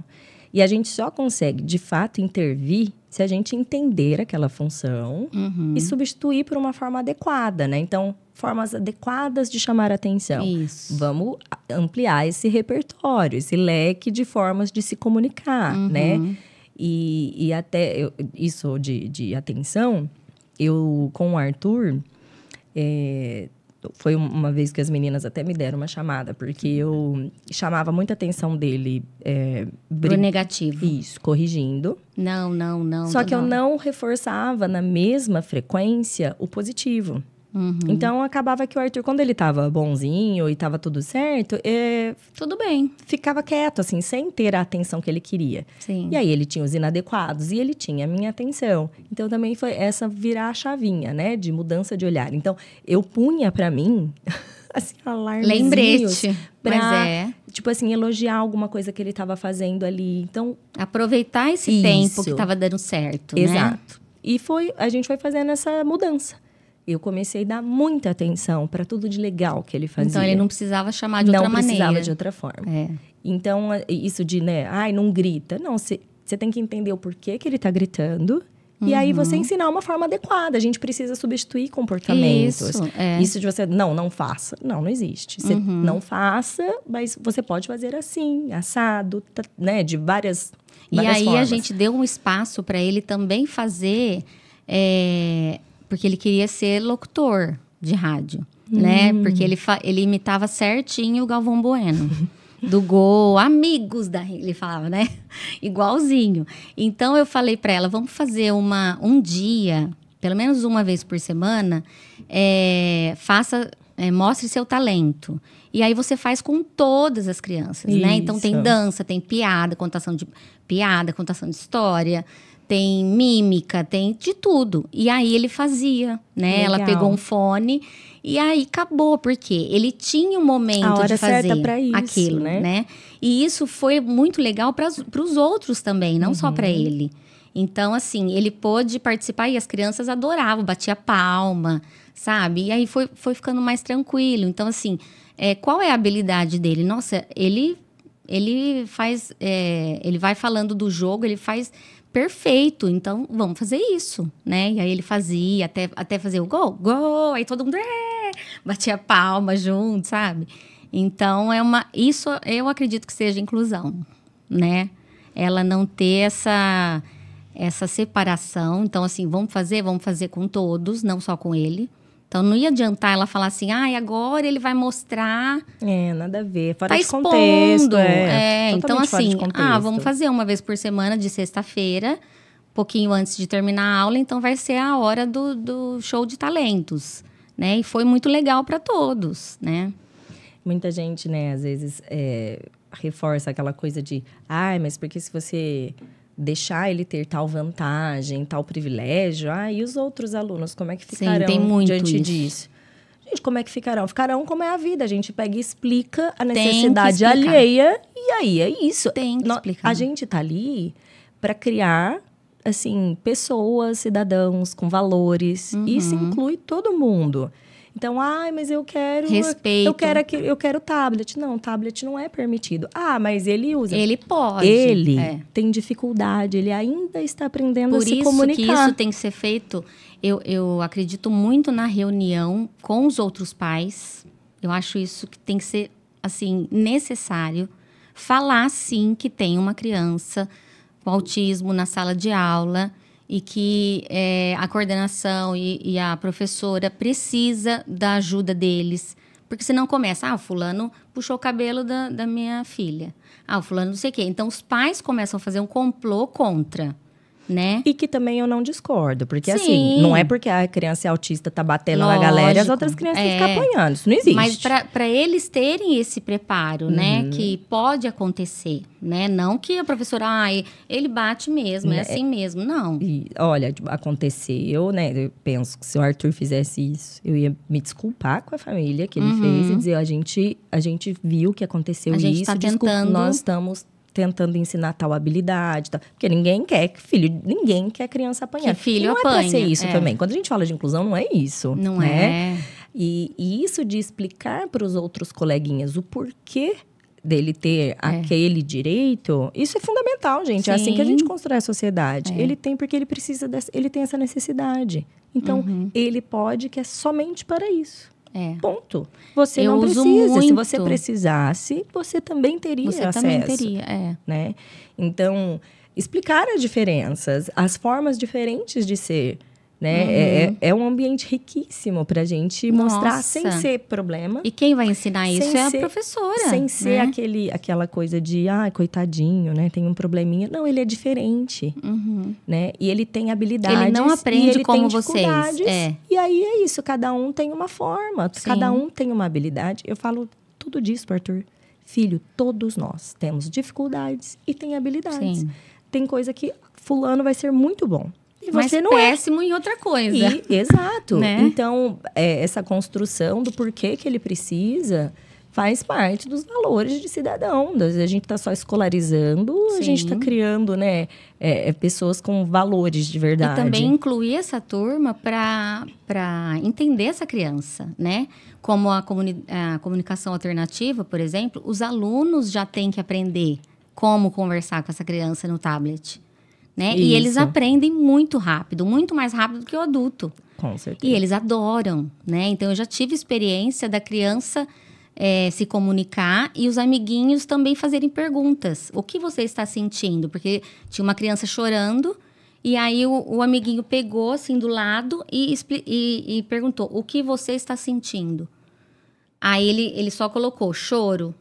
E a gente só consegue, de fato, intervir se a gente entender aquela função Uhum. e substituir por uma forma adequada, né? Então, formas adequadas de chamar a atenção. Isso. Vamos ampliar esse repertório, esse leque de formas de se comunicar, né? Uhum. E, e até eu- isso de, de atenção, eu com o Arthur, é, foi um- uma vez que as meninas até me deram uma chamada, porque eu chamava muita atenção dele. É, Pro bri- negativo. isso, corrigindo. Não, não, não. Só que eu não reforçava na mesma frequência o positivo. Uhum. Então acabava que o Arthur, quando ele tava bonzinho e tava tudo certo, é, Tudo bem. ficava quieto, assim, sem ter a atenção que ele queria. Sim. E aí ele tinha os inadequados e ele tinha a minha atenção. Então também foi essa virar a chavinha, né, de mudança de olhar. Então eu punha pra mim assim alarmezinhos Lembrete. pra, Mas é. tipo assim, elogiar alguma coisa que ele estava fazendo ali. Então, Aproveitar esse Isso. tempo que estava dando certo, né? exato. E foi, a gente foi fazendo essa mudança. Eu comecei a dar muita atenção para tudo de legal que ele fazia. Então ele não precisava chamar de não outra precisava maneira. de outra forma. É. Então, isso de, né, ai, não grita. Não, você tem que entender o porquê que ele tá gritando E aí você ensinar uma forma adequada. A gente precisa substituir comportamentos. Isso, é. Isso de você, não, não faça. Não, não existe. Você não faça, mas você pode fazer assim, assado, tá- né? De várias. E várias aí a formas. gente deu um espaço para ele também fazer, é, porque ele queria ser locutor de rádio, né? Hum. Porque ele, ele imitava certinho o Galvão Bueno. Do Gol, amigos da ele falava, né? Igualzinho. Então eu falei para ela, vamos fazer uma um dia, pelo menos uma vez por semana, é, faça, é, mostre seu talento. E aí você faz com todas as crianças, né? Então tem Isso. dança, tem piada, contação de piada, contação de história, tem mímica, tem de tudo. E aí ele fazia, né? Ela Legal. pegou um fone e aí acabou, porque ele tinha um momento A hora de fazer isso, aquilo, né? né? E isso foi muito legal para os outros também, não só Uhum. para ele. Então, assim, ele pôde participar e as crianças adoravam, batia palma, sabe? E aí foi, foi ficando mais tranquilo. Então, assim, é, qual é a habilidade dele? Nossa, ele ele faz, é, ele vai falando do jogo, ele faz perfeito. Então, vamos fazer isso, né? E aí ele fazia até, até fazer o gol, gol, aí todo mundo é, batia palma junto, sabe? Então é uma, isso eu acredito que seja inclusão, né? Ela não ter essa essa separação. Então assim, vamos fazer, vamos fazer com todos, não só com ele. Então não ia adiantar ela falar assim, ah, agora ele vai mostrar É, nada a ver. Fora tá de expondo. contexto. É, É, então assim, ah, vamos fazer uma vez por semana de sexta-feira, pouquinho antes de terminar a aula, então vai ser a hora do, do show de talentos, né? E foi muito legal para todos, né? Muita gente, né, às vezes é, reforça aquela coisa de, ai, mas porque se você deixar ele ter tal vantagem, tal privilégio, ah, e os outros alunos, como é que Sim, ficarão muito diante isso. disso? Gente, como é que ficarão? Ficarão como é a vida. A gente pega e explica a necessidade alheia e aí é isso. Tem que explicar. A gente tá ali para criar assim pessoas, cidadãos com valores. Uhum. Isso inclui todo mundo. Então, ai, mas eu quero Respeito. eu quero eu quero tablet. Não, tablet não é permitido. Ah, mas ele usa. Ele pode. Ele é. tem dificuldade, ele ainda está aprendendo Por a se isso comunicar. que isso tem que ser feito. Eu, eu acredito muito na reunião com os outros pais. Eu acho isso que tem que ser assim necessário. Falar sim que tem uma criança com autismo na sala de aula e que é, a coordenação e, e a professora precisa da ajuda deles. Porque senão começa, ah, o fulano puxou o cabelo da, da minha filha. Ah, o fulano não sei o quê. Então, os pais começam a fazer um complô contra, né? E que também eu não discordo, porque Sim. assim, não é porque a criança é autista tá batendo na galera e as Lógico, outras crianças é. ficar apanhando. Isso não existe. Mas para eles terem esse preparo, né? Uhum. Que pode acontecer, né? Não que a professora, ah, ele bate mesmo, é Né, assim mesmo. Não. E, olha, tipo, aconteceu, né? Eu penso que se o Arthur fizesse isso, eu ia me desculpar com a família que ele fez e dizer: a gente, a gente viu que aconteceu Uhum. A gente isso, tá desculpa, tentando- nós estamos tentando ensinar tal habilidade, tal. porque ninguém quer que filho, ninguém quer criança apanhar. Que filho E não é pra apanha, ser isso é. também. Quando a gente fala de inclusão, não é isso. Não né? é. E, e isso de explicar para os outros coleguinhas o porquê dele ter aquele direito, isso é fundamental, gente. É assim que a Sim. gente constrói a sociedade. É. Ele tem porque ele precisa dessa, ele tem essa necessidade. Então, Uhum. ele pode que é somente para isso. É. Ponto. Você Eu não precisa. Se você precisasse, você também teria Você acesso também teria, é. né? Então, explicar as diferenças, as formas diferentes de ser, né? É, é- é um ambiente riquíssimo para a gente mostrar Nossa. sem ser problema, E quem vai ensinar isso é a ser- professora. sem ser né? aquele, aquela coisa de, ah, coitadinho, né? Tem um probleminha. Não, ele é diferente, Uhum. né? E ele tem habilidades. Ele não aprende ele como vocês, é. E aí é isso, cada um tem uma forma, Sim. cada um tem uma habilidade. Eu falo tudo disso, Arthur. Filho, todos nós temos dificuldades e tem habilidades. Sim. Tem coisa que fulano vai ser muito bom. E Mas você não é. péssimo em outra coisa. E- exato. Né? Então, é, essa construção do porquê que ele precisa faz parte dos valores de cidadão. A gente está só escolarizando, a gente está Sim. criando né, é, é, pessoas com valores de E verdade. também incluir essa turma para entender essa criança, né? Como a, comuni a comunicação alternativa, por exemplo, os alunos já têm que aprender como conversar com essa criança no tablet. Né? E eles Isso. aprendem muito rápido, muito mais rápido do que o adulto. Com certeza. E eles adoram, né? Então eu já tive experiência da criança eh, se comunicar e os amiguinhos também fazerem perguntas. O que você está sentindo? Porque tinha uma criança chorando e aí o, o amiguinho pegou assim do lado e, e- e perguntou: o que você está sentindo? Aí ele, ele só colocou choro.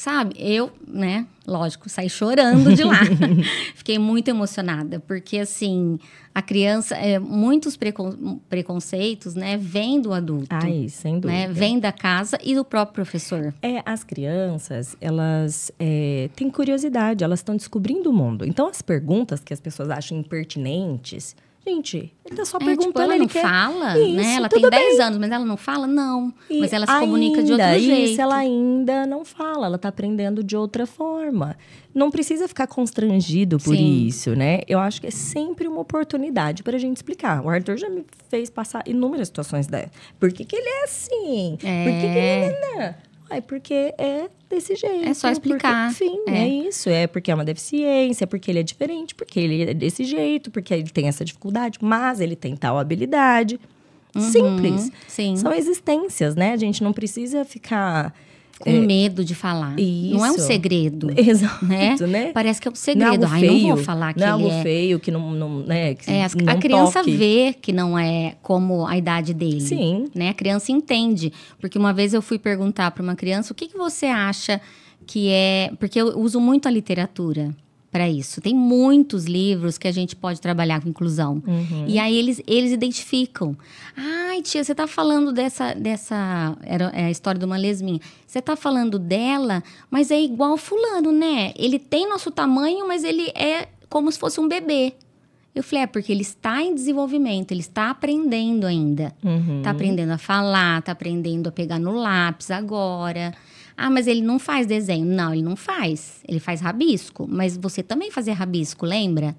Sabe, eu, né, lógico, saí chorando de lá. Fiquei muito emocionada, porque assim, a criança, é, muitos precon- preconceitos, né, vêm do adulto, Ai, sem dúvida. né, vêm da casa e do próprio professor. É, as crianças, elas é, têm curiosidade, elas estão descobrindo o mundo. Então, as perguntas que as pessoas acham impertinentes, gente, ele tá só É, perguntando, tipo, ela ele não quer... fala, Isso, né? Ela tem 10 anos, mas ela não fala? Não. E mas ela se comunica de outro ainda, jeito. Isso, ela ainda não fala, ela tá aprendendo de outra forma. Não precisa ficar constrangido por Sim. isso, né? Eu acho que é sempre uma oportunidade para a gente explicar. O Arthur já me fez passar inúmeras situações dessas. Por que, que ele é assim? Por que, que ele é... Ai, porque é desse jeito. É só explicar. Porque, enfim, É. é. isso. É porque é uma deficiência, porque ele é diferente, porque ele é desse jeito, porque ele tem essa dificuldade, mas ele tem tal habilidade. Simples. Uhum, sim. São existências, né? A gente não precisa ficar. Com medo de falar. Não é um Isso. segredo. Exato, Né? né? Parece que é um Não é segredo. Ai, feio, não vou falar que não é algo é. feio, que não, não né? Que É, não a criança toque. vê que não é como a idade dele. Sim. Né? A criança entende. Porque uma vez eu fui perguntar para uma criança o que, que você acha que é. Porque eu uso muito a literatura para isso. Tem muitos livros que a gente pode trabalhar com inclusão. Uhum. E aí eles, eles identificam. Ai, tia, você tá falando dessa. dessa era é a história de uma lesminha. Você tá falando dela, mas é igual fulano, né? Ele tem nosso tamanho, mas ele é como se fosse um bebê. Eu falei, é porque ele está em desenvolvimento, ele está aprendendo ainda. Uhum. Tá aprendendo a falar, tá aprendendo a pegar no lápis agora. Ah, mas ele não faz desenho. Não, ele não faz. Ele faz rabisco. Mas você também fazia rabisco, lembra?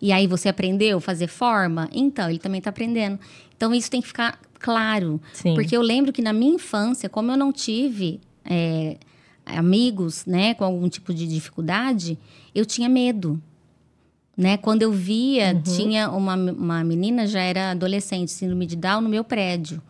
E aí você aprendeu a fazer forma? Então, ele também tá aprendendo. Então, isso tem que ficar claro. Sim. Porque eu lembro que na minha infância, como eu não tive é, amigos, né, com algum tipo de dificuldade, eu tinha medo. Né? Quando eu via, Uhum. tinha uma, uma menina, já era adolescente, síndrome de Down, no meu prédio.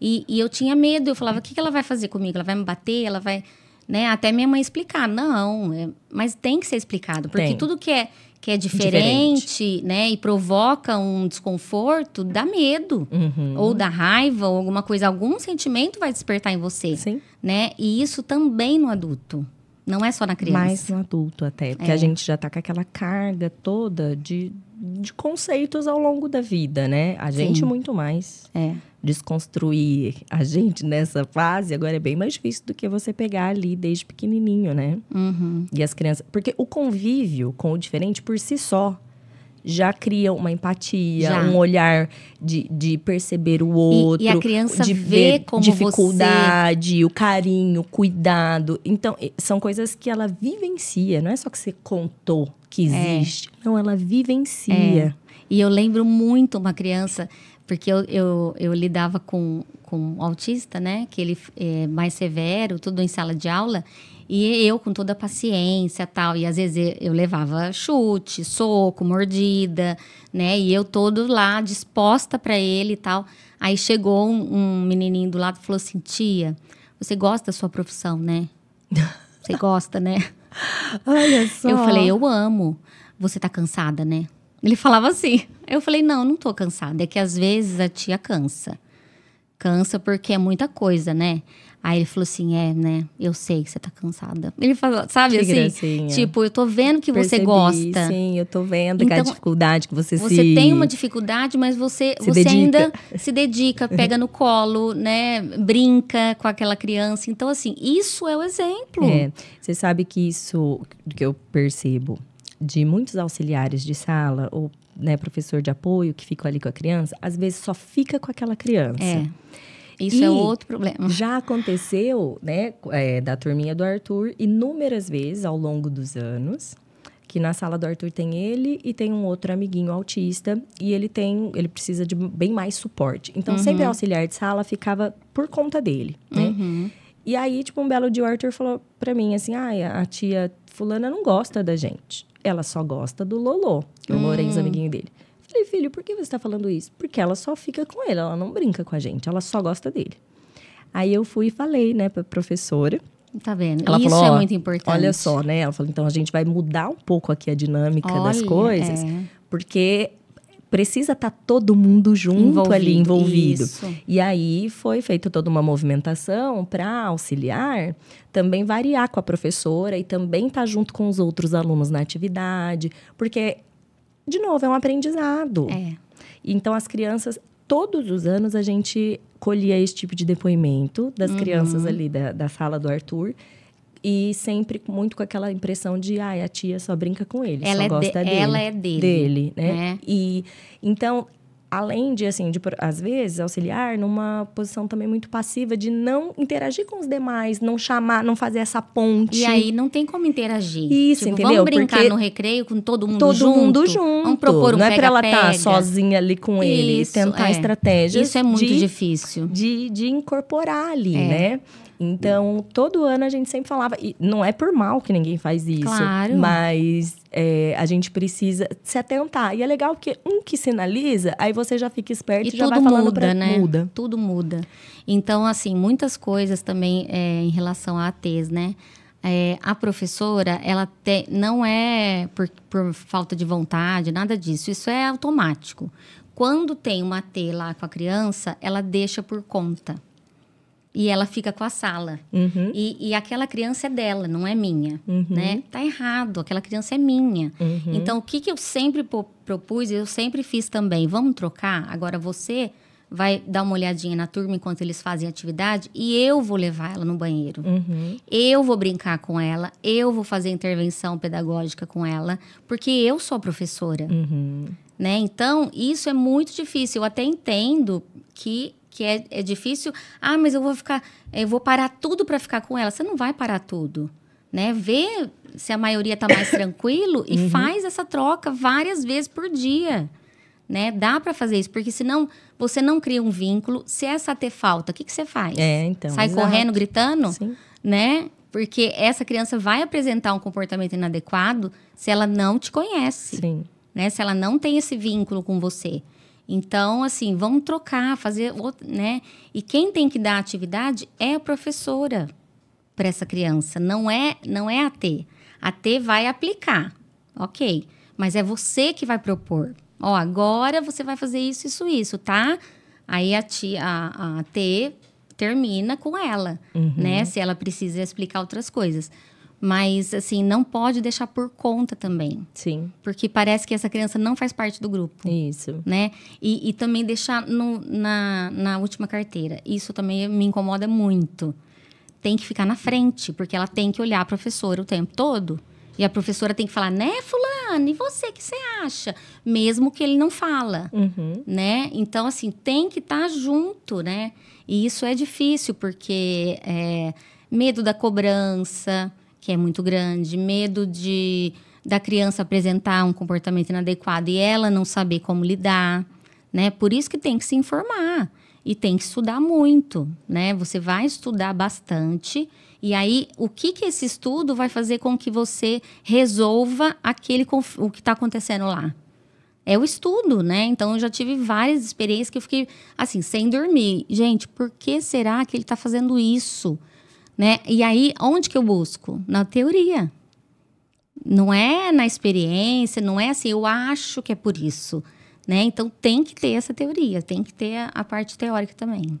E, e eu tinha medo, eu falava, o que, que ela vai fazer comigo? Ela vai me bater? Ela vai... Né? Até minha mãe explicar. Não, é- mas tem que ser explicado. Porque Tem. tudo que é, que é diferente, né? E provoca um desconforto, dá medo. Uhum. Ou dá raiva, ou alguma coisa. Algum sentimento vai despertar em você, Sim. né? E isso também no adulto. Não é só na criança. Mais no adulto até. Porque É. a gente já tá com aquela carga toda de, de conceitos ao longo da vida, né? A gente Sim. muito mais. É. Desconstruir a gente nessa fase agora é bem mais difícil do que você pegar ali desde pequenininho, né? Uhum. E as crianças. Porque o convívio com o diferente por si só já cria uma empatia, Já. um olhar de, de perceber o outro. e a criança de vê ver como dificuldade, o carinho, o cuidado. Então, e- são coisas que ela vivencia. Não é só que você contou que existe. Não, ela vivencia. E eu lembro muito uma criança, porque eu, eu, eu lidava com, com um autista, né? Que ele é mais severo, tudo em sala de aula. E eu, com toda a paciência tal. E às vezes eu- levava chute, soco, mordida, né? E eu todo lá, disposta para ele e tal. Aí chegou um, um menininho do lado e falou assim: Tia, você gosta da sua profissão, né? Você gosta, né? Olha só. Eu falei, eu amo. Você tá cansada, né? Ele falava assim. Eu falei, não, não tô cansada. É que às vezes a tia cansa. Cansa porque é muita coisa, né? Aí ele falou assim, é, né? Eu sei que você tá cansada. Ele falou, sabe Que assim? gracinha. Tipo, eu tô vendo que você Percebi, gosta. Sim, eu tô vendo que a Então, dificuldade que você, Você se... tem uma dificuldade, mas você, Se você dedica. ainda se dedica, pega no colo, né? Brinca com aquela criança. Então, assim, isso é o exemplo. É, você sabe que isso que eu percebo de muitos auxiliares de sala ou né, professor de apoio que ficam ali com a criança, às vezes só fica com aquela criança. É. Isso E é outro problema. Já aconteceu, né, é, da turminha do Arthur, inúmeras vezes ao longo dos anos, que na sala do Arthur tem ele e tem um outro amiguinho autista e ele tem, ele precisa de bem mais suporte. Então sempre Uhum. o auxiliar de sala ficava por conta dele, né? Uhum. E aí, tipo, um belo dia o Arthur falou pra mim assim: ah, a tia fulana não gosta da gente. Ela só gosta do Lolô, que é o Lourenço, amiguinho dele. Falei, filho, por que você tá falando isso? Porque ela só fica com ele, ela não brinca com a gente, ela só gosta dele. Aí eu fui e falei, né, pra professora. Tá vendo? Ela Isso falou, é muito importante. Olha só, né? Ela falou, então a gente vai mudar um pouco aqui a dinâmica das Olha, coisas, é. porque precisa estar todo mundo junto ali envolvido. Isso. E aí foi feita toda uma movimentação para auxiliar, também variar com a professora e também estar junto com os outros alunos na atividade, porque de novo é um aprendizado. É. Então as crianças todos os anos a gente colhia esse tipo de depoimento das crianças ali da, da sala do Arthur. E sempre muito com aquela impressão de, ai, a tia só brinca com ele, Ela só é de- gosta dele. ela é dele, Dele, né? né? E então, além de, assim, de, às vezes, auxiliar numa posição também muito passiva de não interagir com os demais, não chamar, não fazer essa ponte. E aí não tem como interagir. Isso, tipo, entendeu? Vamos brincar Porque no recreio com todo mundo todo junto. mundo junto. Vamos propor um não é pra ela estar pega-pega. sozinha ali com ele, Isso, tentar é. estratégias. Isso é muito de, difícil. de, de incorporar ali, É. né? Então, todo ano a gente sempre falava, e não é por mal que ninguém faz isso, Claro. mas é, a gente precisa se atentar. E é legal porque um que sinaliza, aí você já fica esperto e, E já tudo vai falando muda, pra... né? Muda. Tudo muda. Então, assim, muitas coisas também é, em relação a ATs, né? É, a professora, ela te, não é por, por falta de vontade, nada disso. Isso é automático. Quando tem uma AT lá com a criança, ela deixa por conta. E ela fica com a sala. Uhum, E, e aquela criança é dela, não é minha, né? Tá errado, aquela criança é minha. uhum. Então, o que, que eu sempre propus, eu sempre fiz também, vamos trocar? Agora você vai dar uma olhadinha na turma enquanto eles fazem atividade e eu vou levar ela no banheiro. Uhum. Eu vou brincar com ela, eu vou fazer intervenção pedagógica com ela, porque eu sou professora Uhum. né? Então, isso é muito difícil. Eu até entendo que, que é, é difícil. Ah, mas eu vou ficar, eu vou parar tudo para ficar com ela. Você não vai parar tudo, né? Vê se a maioria tá mais tranquilo e faz essa troca várias vezes por dia, né? Dá para fazer isso, porque senão você não cria um vínculo. Se essa ter falta, o que, que você faz? É, então. Sai exato. correndo, gritando? Sim. né? Porque essa criança vai apresentar um comportamento inadequado se ela não te conhece Sim. né? Se ela não tem esse vínculo com você. Então, assim, vamos trocar, fazer, outro, né? E quem tem que dar a atividade é a professora para essa criança, não é, não é a T. A T vai aplicar, ok? Mas é você que vai propor. Ó, agora você vai fazer isso, isso, isso, tá? Aí a, tia, a, a T termina com ela, né? Se ela precisa explicar outras coisas. Mas, assim, não pode deixar por conta também. Sim. Porque parece que essa criança não faz parte do grupo, Isso. né? E, e também deixar no- na, na última carteira. Isso também me incomoda muito. Tem que ficar na frente, porque ela tem que olhar a professora o tempo todo. E a professora tem que falar, né, fulano, e você, o que você acha? Mesmo que ele não fala, Uhum. né? Então, assim, tem que estar junto, né? E isso é difícil, porque é, medo da cobrança, que é muito grande, medo de da criança apresentar um comportamento inadequado e ela não saber como lidar, né? Por isso que tem que se informar e tem que estudar muito, né? Você vai estudar bastante e aí o que que esse estudo vai fazer com que você resolva aquele o que está acontecendo lá? É o estudo, né? Então eu já tive várias experiências que eu fiquei assim, sem dormir. Gente, por que será que ele está fazendo isso? Né? E aí, onde que eu busco? Na teoria. Não é na experiência, não é assim, eu acho que é por isso. Né? Então tem que ter essa teoria, tem que ter a, parte teórica também.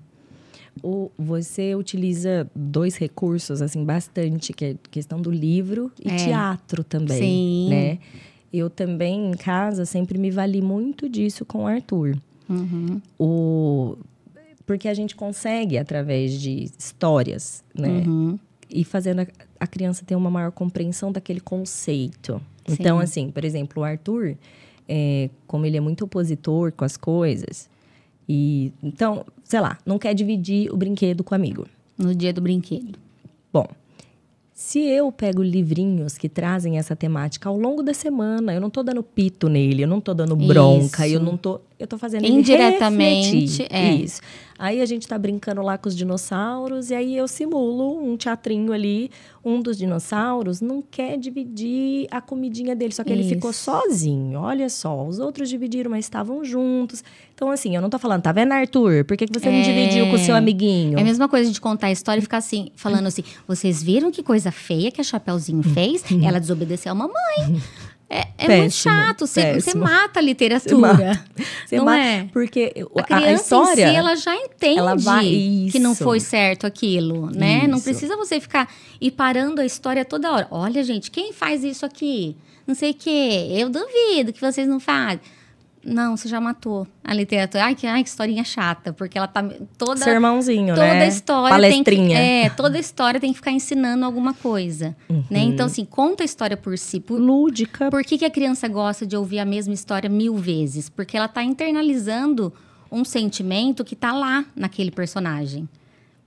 O, você utiliza dois recursos, assim, bastante, que é a questão do livro e É. teatro também, Sim. né? Eu também, em casa, sempre me vali muito disso com o Arthur. Uhum. O... Porque a gente consegue, através de histórias, né? Uhum. E fazendo a, a criança ter uma maior compreensão daquele conceito. Então, Sim. assim, por exemplo, o Arthur, é, como ele é muito opositor com as coisas, e então, sei lá, não quer dividir o brinquedo com o amigo. No dia do brinquedo. Bom, se eu pego livrinhos que trazem essa temática ao longo da semana, eu não tô dando pito nele, eu não tô dando bronca, Isso. eu não tô. Eu tô fazendo Indiretamente, é. Isso. Aí a gente tá brincando lá com os dinossauros e aí eu simulo um teatrinho ali. Um dos dinossauros não quer dividir a comidinha dele, só que ele ficou Isso. sozinho. Olha só, os outros dividiram, mas estavam juntos. Então assim, eu não tô falando, tá vendo, Arthur? Por que, que você não É. dividiu com o seu amiguinho? É a mesma coisa de contar a história e ficar assim, falando assim: vocês viram que coisa feia que a Chapeuzinho fez? Ela desobedeceu a mamãe. É, é muito Péssimo, chato, você, você mata a Você literatura. mata. Você não mata- é? Porque A criança a história. em si, ela já entende ela vai- que não foi certo aquilo, né? Não Isso. precisa você ficar e parando a história toda hora. Olha, gente, quem faz isso aqui? Não sei o quê. Eu duvido que vocês não fazem. Não, você já matou a literatura. Ai, que, ai, que historinha chata, porque ela tá toda Sermãozinho, toda né? a história tem que, Palestrinha. é, toda a história tem que ficar ensinando alguma coisa, Uhum. né? Então assim, conta a história por si. Por, Lúdica. por que, que a criança gosta de ouvir a mesma história mil vezes? Porque ela está internalizando um sentimento que está lá naquele personagem.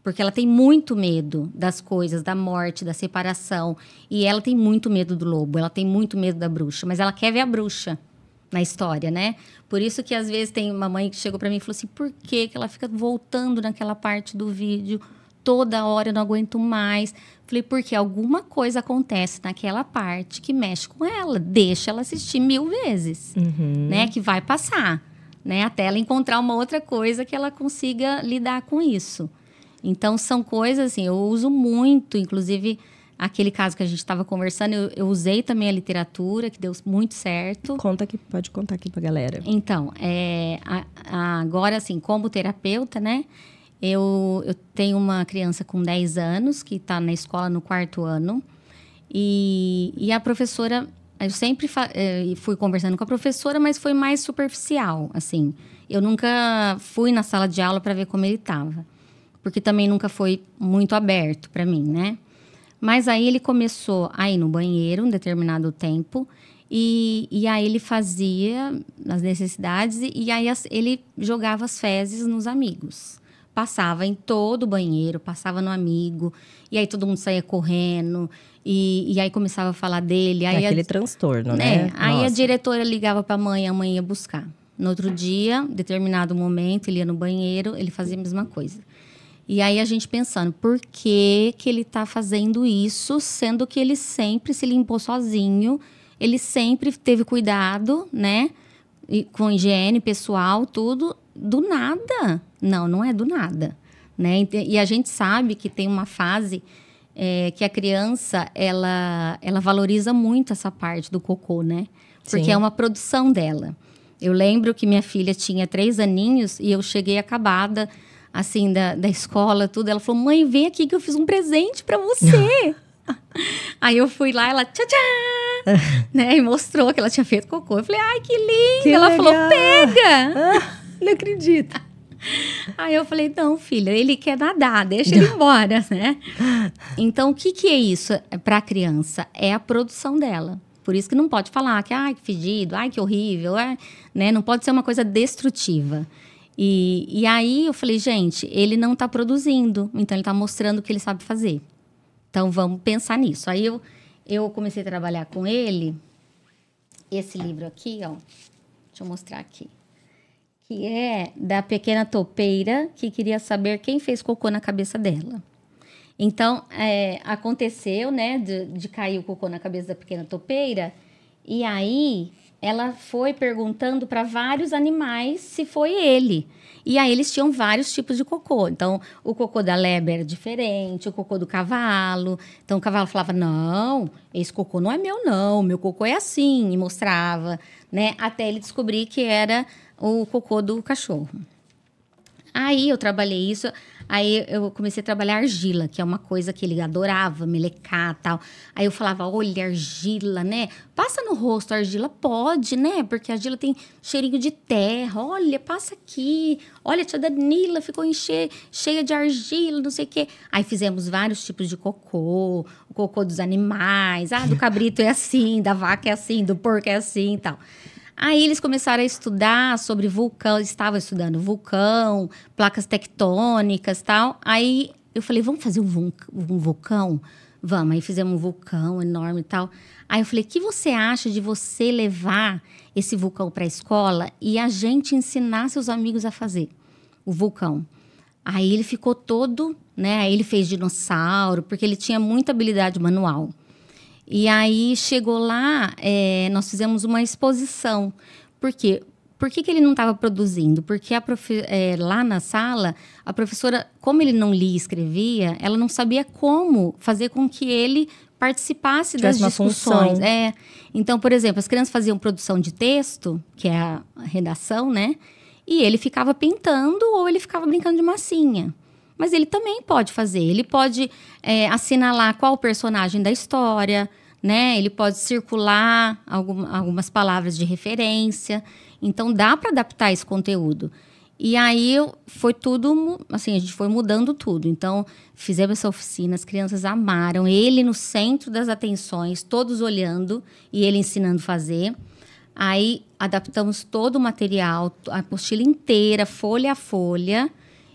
Porque ela tem muito medo das coisas, da morte, da separação. E ela tem muito medo do lobo, ela tem muito medo da bruxa. Mas ela quer ver a bruxa na história, né? Por isso que às vezes tem uma mãe que chegou para mim e falou assim: por que, que ela fica voltando naquela parte do vídeo toda hora? Eu não aguento mais. Falei, porque alguma coisa acontece naquela parte que mexe com ela. Deixa ela assistir mil vezes, Uhum. né? Que vai passar, né? Até ela encontrar uma outra coisa que ela consiga lidar com isso. Então, são coisas assim, eu uso muito, inclusive aquele caso que a gente estava conversando, eu, eu usei também a literatura, que deu muito certo. Conta aqui, pode contar aqui pra galera. Então, é, a- a- agora, assim, como terapeuta, né? Eu, eu tenho uma criança com 10 anos que está na escola no quarto ano. E, e a professora, eu sempre eh, fui conversando com a professora, mas foi mais superficial, assim. Eu nunca fui na sala de aula para ver como ele estava. Porque também nunca foi muito aberto para mim, né? Mas aí ele começou a ir no banheiro um determinado tempo. E, e aí ele fazia as necessidades e, e aí as- ele jogava as fezes nos amigos. Passava em todo o banheiro, passava no amigo, e aí todo mundo saía correndo, e, e aí começava a falar dele. Aí É a- aquele transtorno, é, né? aí a diretora ligava para a mãe, a mãe ia buscar. No outro dia, determinado momento, ele ia no banheiro, ele fazia a mesma coisa. E aí a gente pensando, por que, que ele está fazendo isso, sendo que ele sempre se limpou sozinho, ele sempre teve cuidado, né? E com higiene pessoal, tudo, do nada. Não, não é do nada. Né? E a gente sabe que tem uma fase é, que a criança ela, ela valoriza muito essa parte do cocô, né? Porque Sim. é uma produção dela. Eu lembro que minha filha tinha três aninhos e eu cheguei acabada, assim, da, da escola, tudo. Ela falou: mãe, vem aqui que eu fiz um presente para você. Aí eu fui lá, ela tchá tchá, né? E mostrou que ela tinha feito cocô. Eu falei: ai, que lindo. Que ela falou: legal. pega. Ah, não acredito. Aí eu falei, não, filha, ele quer nadar, deixa ele embora, né? Então, o que, que é isso para a criança? É a produção dela. Por isso que não pode falar que, ai, que fedido, ai, que horrível, ai, né? Não pode ser uma coisa destrutiva. E, e aí eu falei, gente, ele não está produzindo, então ele está mostrando o que ele sabe fazer. Então vamos pensar nisso. Aí eu, eu comecei a trabalhar com ele, esse livro aqui, ó. Deixa eu mostrar aqui que é da pequena topeira que queria saber quem fez cocô na cabeça dela. Então, é, aconteceu, né, de, de cair o cocô na cabeça da pequena topeira, e aí ela foi perguntando para vários animais se foi ele. E aí eles tinham vários tipos de cocô. Então, o cocô da lebre era diferente, o cocô do cavalo. Então, o cavalo falava: "Não, esse cocô não é meu não, meu cocô é assim", e mostrava, né, até ele descobrir que era o cocô do cachorro. Aí eu trabalhei isso, aí eu comecei a trabalhar argila, que é uma coisa que ele adorava, melecar tal. Aí eu falava, olha, argila, né? Passa no rosto, argila pode, né? Porque a argila tem cheirinho de terra. Olha, passa aqui. Olha, a tia Danila ficou enche, cheia de argila, não sei o quê. Aí fizemos vários tipos de cocô, o cocô dos animais. Ah, do cabrito é assim, da vaca é assim, do porco é assim e tal. Aí eles começaram a estudar sobre vulcão, estavam estudando vulcão, placas tectônicas tal. Aí eu falei, vamos fazer um, um vulcão Vamos. Aí fizemos um vulcão enorme e tal. Aí eu falei: o que você acha de você levar esse vulcão para a escola e a gente ensinar seus amigos a fazer o vulcão? Aí ele ficou todo, né? Aí ele fez dinossauro, porque ele tinha muita habilidade manual. E aí chegou lá, é, nós fizemos uma exposição. Por quê? Por que, que ele não estava produzindo? Porque profe é, lá na sala, a professora, como ele não lia e escrevia, ela não sabia como fazer com que ele participasse das discussões. É. Então, por exemplo, as crianças faziam produção de texto, que é a redação, né? E ele ficava pintando ou ele ficava brincando de massinha. Mas ele também pode fazer. Ele pode é, assinalar qual personagem da história, né? Ele pode circular algum, algumas palavras de referência. Então dá para adaptar esse conteúdo. E aí foi tudo, assim, a gente foi mudando tudo. Então, fizemos essa oficina, as crianças amaram, ele no centro das atenções, todos olhando e ele ensinando a fazer. Aí adaptamos todo o material, a apostila inteira, folha a folha,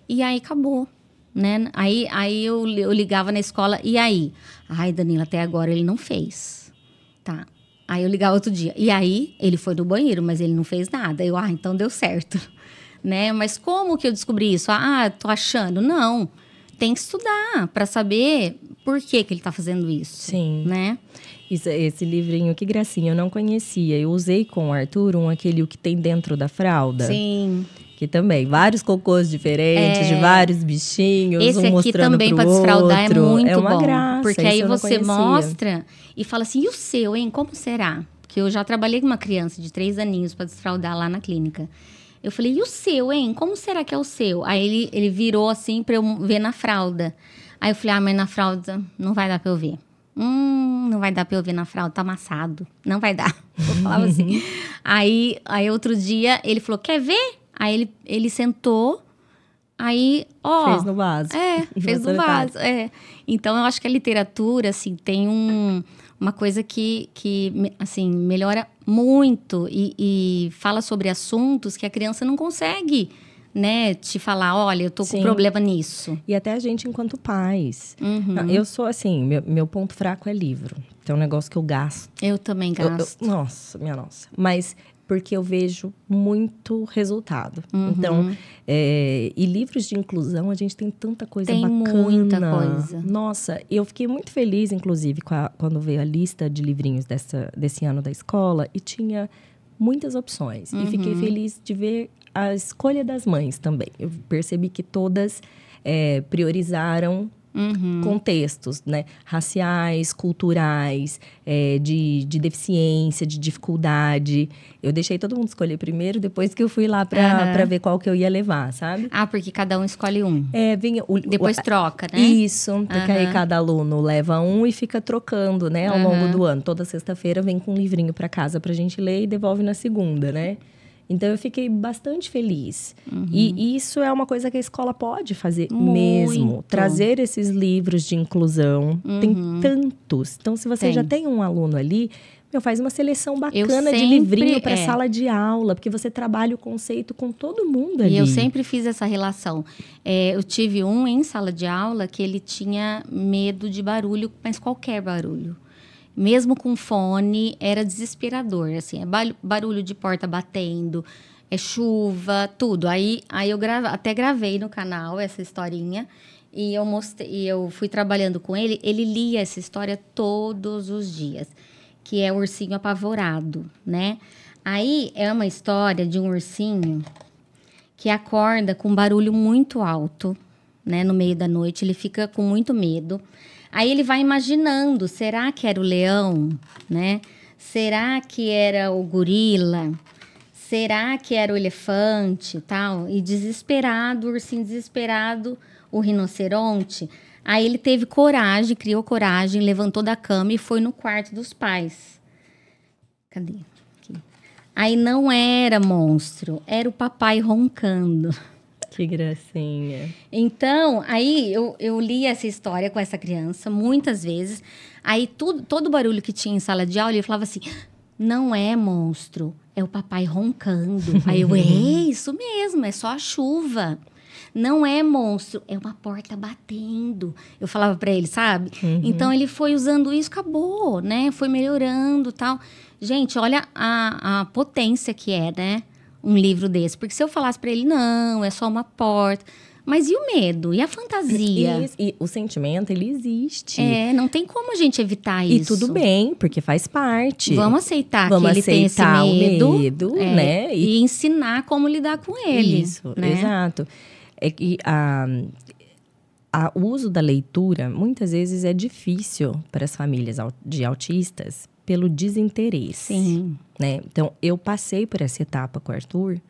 e aí acabou. Né? Aí, aí eu, eu ligava na escola, e aí? Ai, Danila, até agora ele não fez. Tá. Aí eu ligava outro dia. E aí, ele foi no banheiro, mas ele não fez nada. Eu, ah, então deu certo. Né? Mas como que eu descobri isso? Ah, tô achando. Não. Tem que estudar para saber por que, que ele está fazendo isso. Sim. Né? Isso, esse livrinho, que gracinha, eu não conhecia. Eu usei com o Arthur um aquele o que tem dentro da fralda. Sim. Que também, vários cocôs diferentes, é. de vários bichinhos, Esse um aqui também para desfraldar é muito é uma bom. Graça, porque aí você mostra e fala assim, e o seu, hein? Como será? Porque eu já trabalhei com uma criança de três aninhos para desfraldar lá na clínica. Eu falei, e o seu, hein? Como será que é o seu? Aí ele, ele virou assim para eu ver na fralda. Aí eu falei, ah, mas na fralda não vai dar para eu ver. Hum, não vai dar para eu ver na fralda, tá amassado. Não vai dar. Eu falava assim. aí, aí outro dia ele falou, quer ver? Aí ele, ele sentou, aí, ó. Fez no vaso. É, fez no vaso. É. Então eu acho que a literatura, assim, tem um, uma coisa que, que assim, melhora muito e, e fala sobre assuntos que a criança não consegue né, te falar, olha, eu tô Sim. com problema nisso. E até a gente enquanto pais. Uhum. Eu sou assim, meu, meu ponto fraco é livro. Então é um negócio que eu gasto. Eu também gasto. Eu, eu, nossa, minha nossa. Mas porque eu vejo muito resultado. Uhum. Então, é, e livros de inclusão, a gente tem tanta coisa tem bacana. muita coisa. Nossa, eu fiquei muito feliz, inclusive, a, quando veio a lista de livrinhos dessa, desse ano da escola e tinha muitas opções. Uhum. E fiquei uhum. feliz de ver a escolha das mães também. Eu percebi que todas é, priorizaram uhum. contextos, né? Raciais, culturais, é, de, de deficiência, de dificuldade. Eu deixei todo mundo escolher primeiro, depois que eu fui lá para uhum. ver qual que eu ia levar, sabe? Ah, porque cada um escolhe um. É, vinha... O, depois o, troca, né? Isso, porque uhum. aí cada aluno leva um e fica trocando, né? Ao longo do ano. Toda sexta-feira vem com um livrinho para casa pra gente ler e devolve na segunda, né? Então eu fiquei bastante feliz. Uhum. E isso é uma coisa que a escola pode fazer Muito. mesmo. Trazer esses livros de inclusão. Uhum. Tem tantos. Então, se você tem. já tem um aluno ali, meu, faz uma seleção bacana sempre, de livrinho para é. sala de aula, porque você trabalha o conceito com todo mundo ali. E eu sempre fiz essa relação. É, eu tive um em sala de aula que ele tinha medo de barulho, mas qualquer barulho mesmo com fone, era desesperador, assim, é barulho de porta batendo, é chuva, tudo. Aí, aí eu grava, até gravei no canal essa historinha e eu mostrei, e eu fui trabalhando com ele, ele lia essa história todos os dias, que é o ursinho apavorado, né? Aí é uma história de um ursinho que acorda com um barulho muito alto, né, no meio da noite, ele fica com muito medo. Aí ele vai imaginando, será que era o leão, né? Será que era o gorila? Será que era o elefante, tal? E desesperado, o ursinho desesperado, o rinoceronte. Aí ele teve coragem, criou coragem, levantou da cama e foi no quarto dos pais. Cadê? Aqui. Aí não era monstro, era o papai roncando. Que gracinha. Então, aí eu, eu li essa história com essa criança muitas vezes. Aí tudo, todo barulho que tinha em sala de aula, ele falava assim: não é monstro, é o papai roncando. aí eu, é isso mesmo, é só a chuva. não é monstro, é uma porta batendo. Eu falava para ele, sabe? Uhum. Então ele foi usando isso, acabou, né? Foi melhorando tal. Gente, olha a, a potência que é, né? Um livro desse. Porque se eu falasse para ele, não, é só uma porta. Mas e o medo? E a fantasia? E, e o sentimento, ele existe. É, não tem como a gente evitar E isso. tudo bem, porque faz parte. Vamos aceitar Vamos que ele tem esse aceitar medo. o medo, é, né? E, ensinar como lidar com ele. Isso, né? exato. É que a, a, o uso da leitura, muitas vezes, é difícil para as famílias de autistas pelo desinteresse. Sim. Né? Então, eu passei por essa etapa com o Arthur,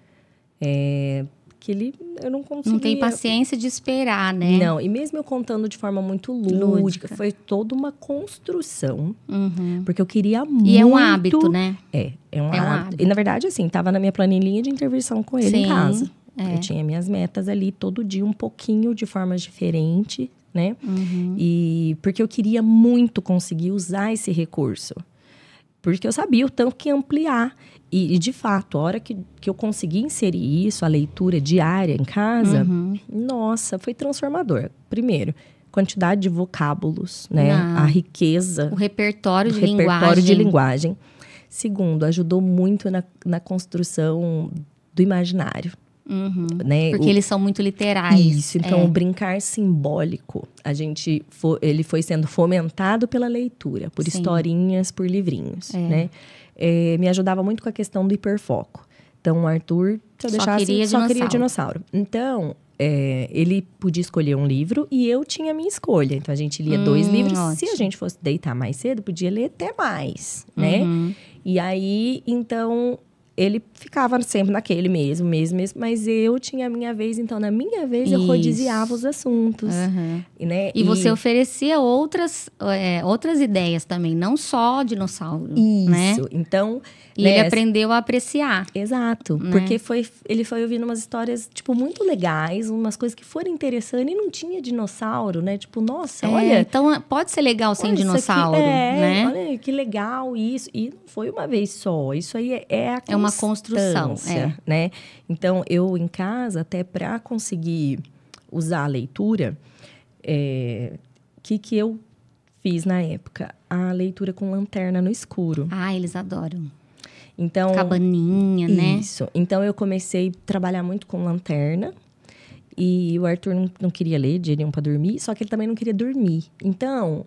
é, que ele, eu não conseguia... Não tem paciência de esperar, né? Não, e mesmo eu contando de forma muito lúdica, Lúdica. foi toda uma construção, Uhum. porque eu queria muito... E é um hábito, né? É, é um, É um hábito. hábito. E na verdade, assim, tava na minha planilhinha de intervenção com ele Sim, em casa. é. Eu tinha minhas metas ali todo dia, um pouquinho de formas diferentes, né? Uhum. E porque eu queria muito conseguir usar esse recurso. Porque eu sabia o tanto que ia ampliar. E, e, de fato, a hora que, que eu consegui inserir isso, a leitura diária em casa, Uhum. nossa, foi transformador. Primeiro, quantidade de vocábulos, né? Ah. A riqueza O repertório de repertório linguagem. de linguagem. Segundo, ajudou muito na, na construção do imaginário, Uhum. né? Porque O- eles são muito literais. Isso, então é. o brincar simbólico, a gente fo- ele foi sendo fomentado pela leitura, por Sim. historinhas, por livrinhos, É. né? É, me ajudava muito com a questão do hiperfoco. Então, o Arthur, se eu Só deixasse, queria só queria dinossauro. dinossauro. Então, é, ele podia escolher um livro e eu tinha a minha escolha. Então, a gente lia dois Hum, livros. Se ótimo. a gente fosse deitar mais cedo, podia ler até mais, né? Uhum. E aí, então, ele ficava sempre naquele mesmo, mesmo, mesmo. Mas eu tinha a minha vez, então, na minha vez, eu Isso. rodiziava os assuntos. Uhum. Né? E você oferecia outras, é, outras ideias também, não só dinossauro. Isso. Né? Então, E né, ele aprendeu a apreciar. Exato, né? porque foi, ele foi ouvindo umas histórias, tipo, muito legais, umas coisas que foram interessantes, e não tinha dinossauro, né? Tipo, nossa, É, olha... então pode ser legal sem dinossauro, é, né? Olha que legal isso. E não foi uma vez só. Isso aí é, é a É uma construção, constância, né? Então, eu em casa, até para conseguir usar a leitura, o que, que eu fiz na época? A leitura com lanterna no escuro. Ah, eles adoram. Então, Cabaninha, né? Isso. Então eu comecei a trabalhar muito com lanterna. E o Arthur não, não queria ler de nenhum para dormir, só que ele também não queria dormir. Então,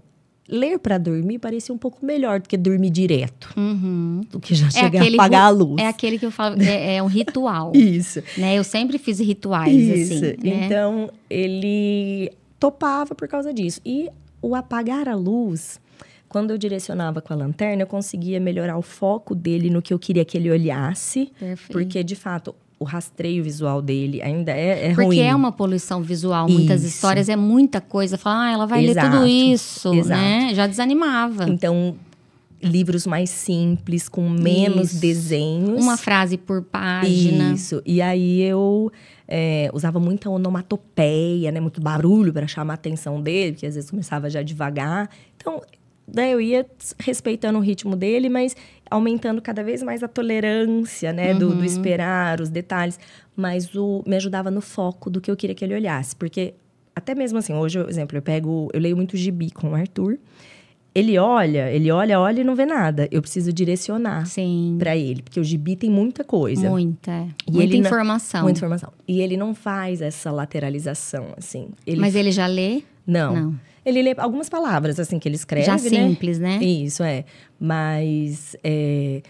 ler para dormir parecia um pouco melhor do que dormir direto, Uhum. do que já chegar a apagar a luz. É aquele que eu falo, é, é um ritual. Isso. né? Eu sempre fiz rituais, Isso. assim. né? Então, ele topava por causa disso. E o apagar a luz, quando eu direcionava com a lanterna, eu conseguia melhorar o foco dele no que eu queria que ele olhasse. Perfeito. Porque, de fato, o rastreio visual dele ainda é, é Porque ruim. é uma poluição visual, muitas Isso. histórias, é muita coisa. Fala, ah, ela vai ler Exato, tudo isso, exato. né? Já desanimava. Então, livros mais simples, com menos Isso. desenhos. Uma frase por página. Isso. E aí eu é, usava muita onomatopeia, né? Muito barulho para chamar a atenção dele, que às vezes começava já devagar. Então, daí eu ia respeitando o ritmo dele, mas aumentando cada vez mais a tolerância, né? Do, Uhum. do esperar, os detalhes. Mas o, me ajudava no foco do que eu queria que ele olhasse. Porque, até mesmo assim, hoje, por exemplo, eu pego... Eu leio muito gibi com o Arthur. Ele olha, ele olha, olha e não vê nada. Eu preciso direcionar para ele, porque o gibi tem muita coisa. muita. E muita não- informação. Muita informação. E ele não faz essa lateralização, assim. Ele, Mas ele já lê? não. Não. Ele lê algumas palavras, assim, que ele escreve, já né? simples, né? Isso, é. Mas é,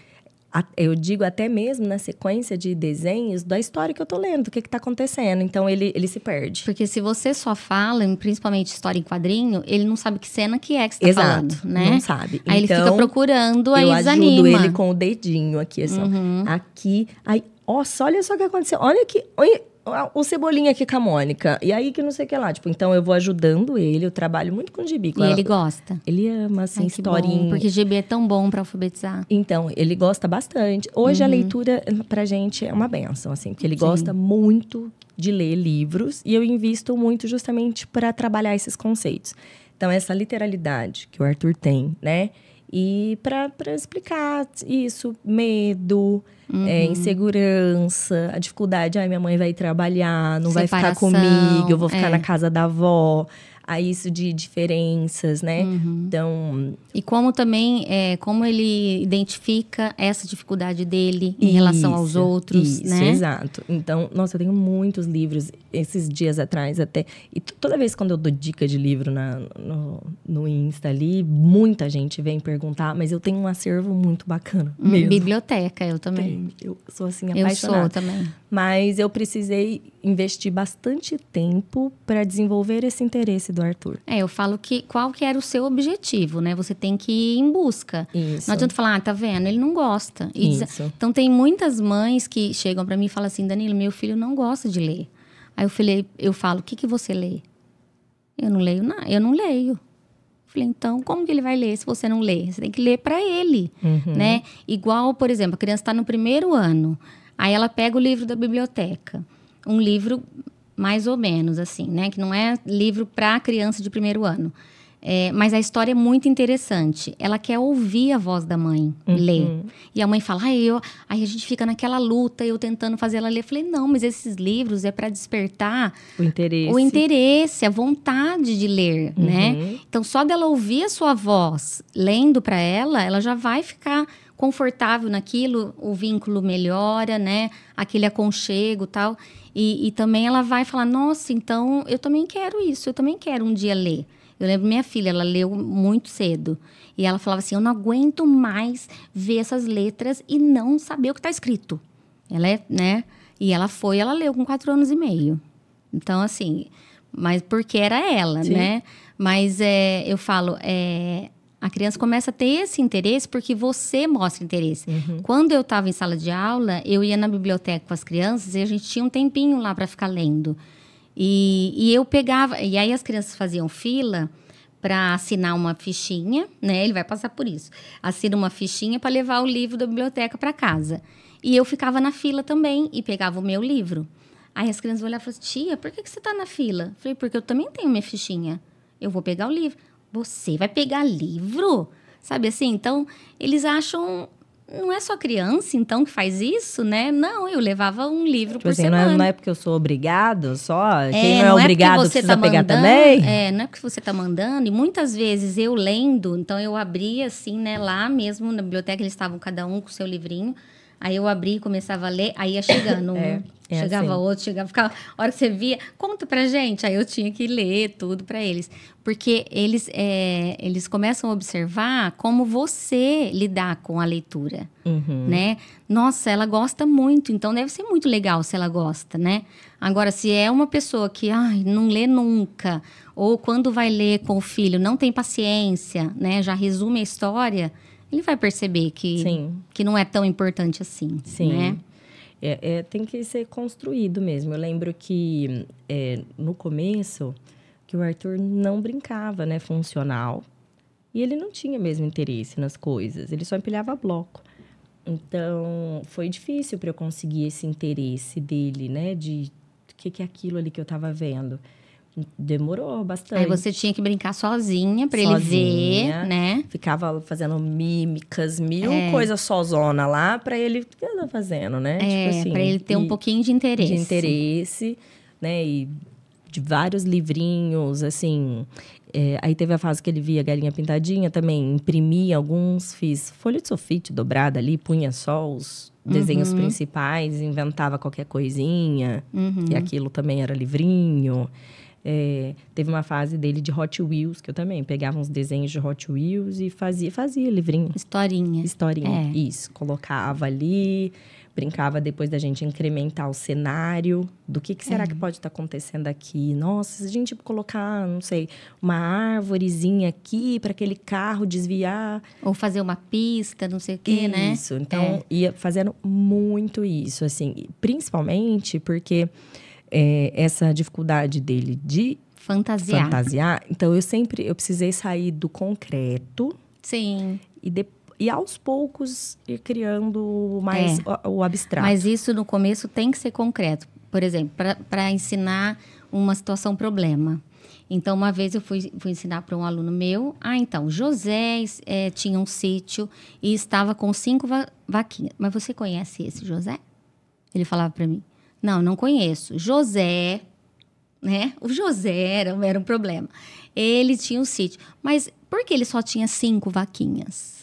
a- eu digo até mesmo na sequência de desenhos da história que eu tô lendo, do que que tá acontecendo. Então, ele, ele se perde. Porque se você só fala, principalmente história em quadrinho, ele não sabe que cena que é que você tá Exato. falando, né? Não sabe. Aí ele fica Então, procurando, aí eu desanima. ajudo ele com o dedinho aqui, assim, ó. Uhum. Aqui. Aí, nossa, olha só o que aconteceu. Olha aqui. Olha o cebolinha aqui com a Mônica. E aí que não sei o que lá. Tipo, então eu vou ajudando ele. Eu trabalho muito com gibi. com E ela. ele gosta. Ele ama, assim, Ai, bom, historinha. porque GB é tão bom pra alfabetizar. Então, ele gosta bastante. Hoje a Uhum. leitura pra gente é uma benção, assim, porque ele gosta muito de ler livros e eu invisto muito justamente para trabalhar esses conceitos. Então, essa literalidade que o Arthur tem, né? E para explicar isso, medo, uhum. é, insegurança, a dificuldade, ai, minha mãe vai trabalhar, não Separação, vai ficar comigo, eu vou ficar é. na casa da avó a isso de diferenças, né? Uhum. Então. E como também, é, como ele identifica essa dificuldade dele em isso, relação aos outros, isso, né? Exato. Então, nossa, eu tenho muitos livros, esses dias atrás até. E toda vez quando eu dou dica de livro na, no, no Insta ali, muita gente vem perguntar, mas eu tenho um acervo muito bacana. Hum, mesmo. Biblioteca, eu também. Eu sou assim, apaixonada. Eu sou também. Mas eu precisei investir bastante tempo para desenvolver esse interesse do Arthur. É, eu falo que qual que era o seu objetivo, né? Você tem que ir em busca. Isso. Não adianta falar, ah, tá vendo? Ele não gosta. Isso. Diz... Então tem muitas mães que chegam para mim e falam assim, Danilo, meu filho não gosta de ler. Aí eu falei, eu falo, o que que você lê? Eu não leio nada, eu não leio. Falei, então, como que ele vai ler se você não lê? Você tem que ler para ele, uhum. né? Igual, por exemplo, a criança está no primeiro ano. Aí ela pega o livro da biblioteca, um livro mais ou menos assim, né? Que não é livro para criança de primeiro ano. É, mas a história é muito interessante. Ela quer ouvir a voz da mãe uhum. ler. E a mãe fala, ai, eu... aí a gente fica naquela luta, eu tentando fazer ela ler. Eu falei, não, mas esses livros é para despertar o interesse. o interesse, a vontade de ler, uhum. né? Então, só dela ouvir a sua voz lendo para ela, ela já vai ficar confortável naquilo, o vínculo melhora, né? Aquele aconchego tal. E, e também ela vai falar, nossa, então eu também quero isso, eu também quero um dia ler. Eu lembro minha filha, ela leu muito cedo. E ela falava assim: Eu não aguento mais ver essas letras e não saber o que está escrito. Ela é, né? E ela foi, ela leu com quatro anos e meio. Então, assim, mas porque era ela, Sim. né? Mas é, eu falo, é, a criança começa a ter esse interesse porque você mostra interesse. Uhum. Quando eu estava em sala de aula, eu ia na biblioteca com as crianças e a gente tinha um tempinho lá para ficar lendo. E, e eu pegava, e aí as crianças faziam fila para assinar uma fichinha, né? Ele vai passar por isso. Assina uma fichinha para levar o livro da biblioteca para casa. E eu ficava na fila também e pegava o meu livro. Aí as crianças olhavam e falavam assim, tia, por que, que você está na fila? Eu falei, porque eu também tenho minha fichinha. Eu vou pegar o livro. Você vai pegar livro? Sabe assim? Então, eles acham. Não é só criança, então, que faz isso, né? Não, eu levava um livro tipo por assim, semana. Não é, não é, porque eu sou obrigado só? É, Quem não é, não é obrigado precisa tá pegar mandando, também? É, não é porque você está mandando. E muitas vezes eu lendo, então eu abria assim, né? Lá mesmo na biblioteca, eles estavam cada um com o seu livrinho. Aí eu abri e começava a ler, aí ia chegando é, é chegava assim. outro, chegava, ficava, a hora que você via, conta pra gente. Aí eu tinha que ler tudo para eles. Porque eles, é, eles começam a observar como você lidar com a leitura, uhum. né? Nossa, ela gosta muito, então deve ser muito legal se ela gosta, né? Agora, se é uma pessoa que ai, não lê nunca, ou quando vai ler com o filho não tem paciência, né? Já resume a história ele vai perceber que, que não é tão importante assim. Sim. Né? É, é, tem que ser construído mesmo. Eu lembro que é, no começo que o Arthur não brincava, né, funcional. E ele não tinha mesmo interesse nas coisas, ele só empilhava bloco. Então, foi difícil para eu conseguir esse interesse dele, né, de o que, que é aquilo ali que eu estava vendo. Demorou bastante. Aí você tinha que brincar sozinha para ele ver, né? Ficava fazendo mímicas, mil é. coisas sozona lá para ele. O que tá fazendo, né? É, tipo assim, pra ele ter e, um pouquinho de interesse. De interesse, né? E de vários livrinhos, assim. É, aí teve a fase que ele via Galinha Pintadinha também, imprimia alguns, fiz folha de sulfite dobrada ali, punha só os desenhos uhum. principais, inventava qualquer coisinha, uhum. e aquilo também era livrinho. É, teve uma fase dele de Hot Wheels, que eu também pegava uns desenhos de Hot Wheels e fazia, fazia livrinho. Historinha. Historinha, é. isso. Colocava ali, brincava depois da gente incrementar o cenário, do que, que será é. que pode estar tá acontecendo aqui. Nossa, se a gente colocar, não sei, uma árvorezinha aqui para aquele carro desviar. Ou fazer uma pista, não sei o quê, isso. né? Isso, então é. ia fazendo muito isso, assim, principalmente porque é, essa dificuldade dele de fantasiar. fantasiar. Então eu sempre eu precisei sair do concreto. Sim. E, de, e aos poucos ir criando mais é. o, o, abstrato. Mas isso no começo tem que ser concreto. Por exemplo, para ensinar uma situação problema. Então, uma vez eu fui, fui ensinar para um aluno meu. Ah, então, José é, tinha um sítio e estava com cinco va vaquinhas. Mas você conhece esse José? Ele falava para mim. Não, não conheço. José, né? O José era, era um problema. Ele tinha um sítio. Mas por que ele só tinha cinco vaquinhas?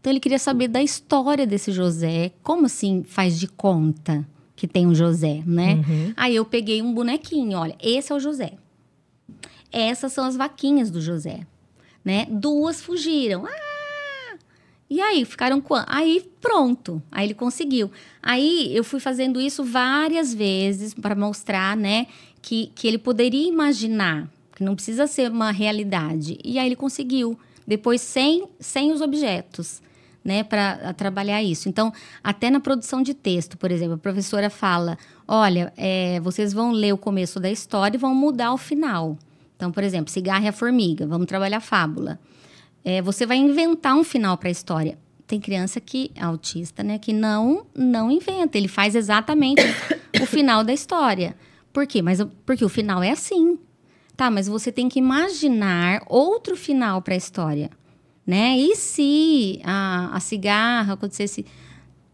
Então, ele queria saber da história desse José. Como assim faz de conta que tem um José, né? Uhum. Aí eu peguei um bonequinho. Olha, esse é o José. Essas são as vaquinhas do José, né? Duas fugiram. Ah! E aí, ficaram com. Aí, pronto. Aí ele conseguiu. Aí eu fui fazendo isso várias vezes para mostrar, né, que, que ele poderia imaginar, que não precisa ser uma realidade. E aí ele conseguiu. Depois, sem, sem os objetos, né, para trabalhar isso. Então, até na produção de texto, por exemplo, a professora fala: olha, é, vocês vão ler o começo da história e vão mudar o final. Então, por exemplo, cigarro e a formiga, vamos trabalhar fábula. É, você vai inventar um final para a história. Tem criança que, autista, né, que não, não inventa, ele faz exatamente o final da história. Por quê? Mas, porque o final é assim. Tá, mas você tem que imaginar outro final para a história, né? E se a, a cigarra acontecesse...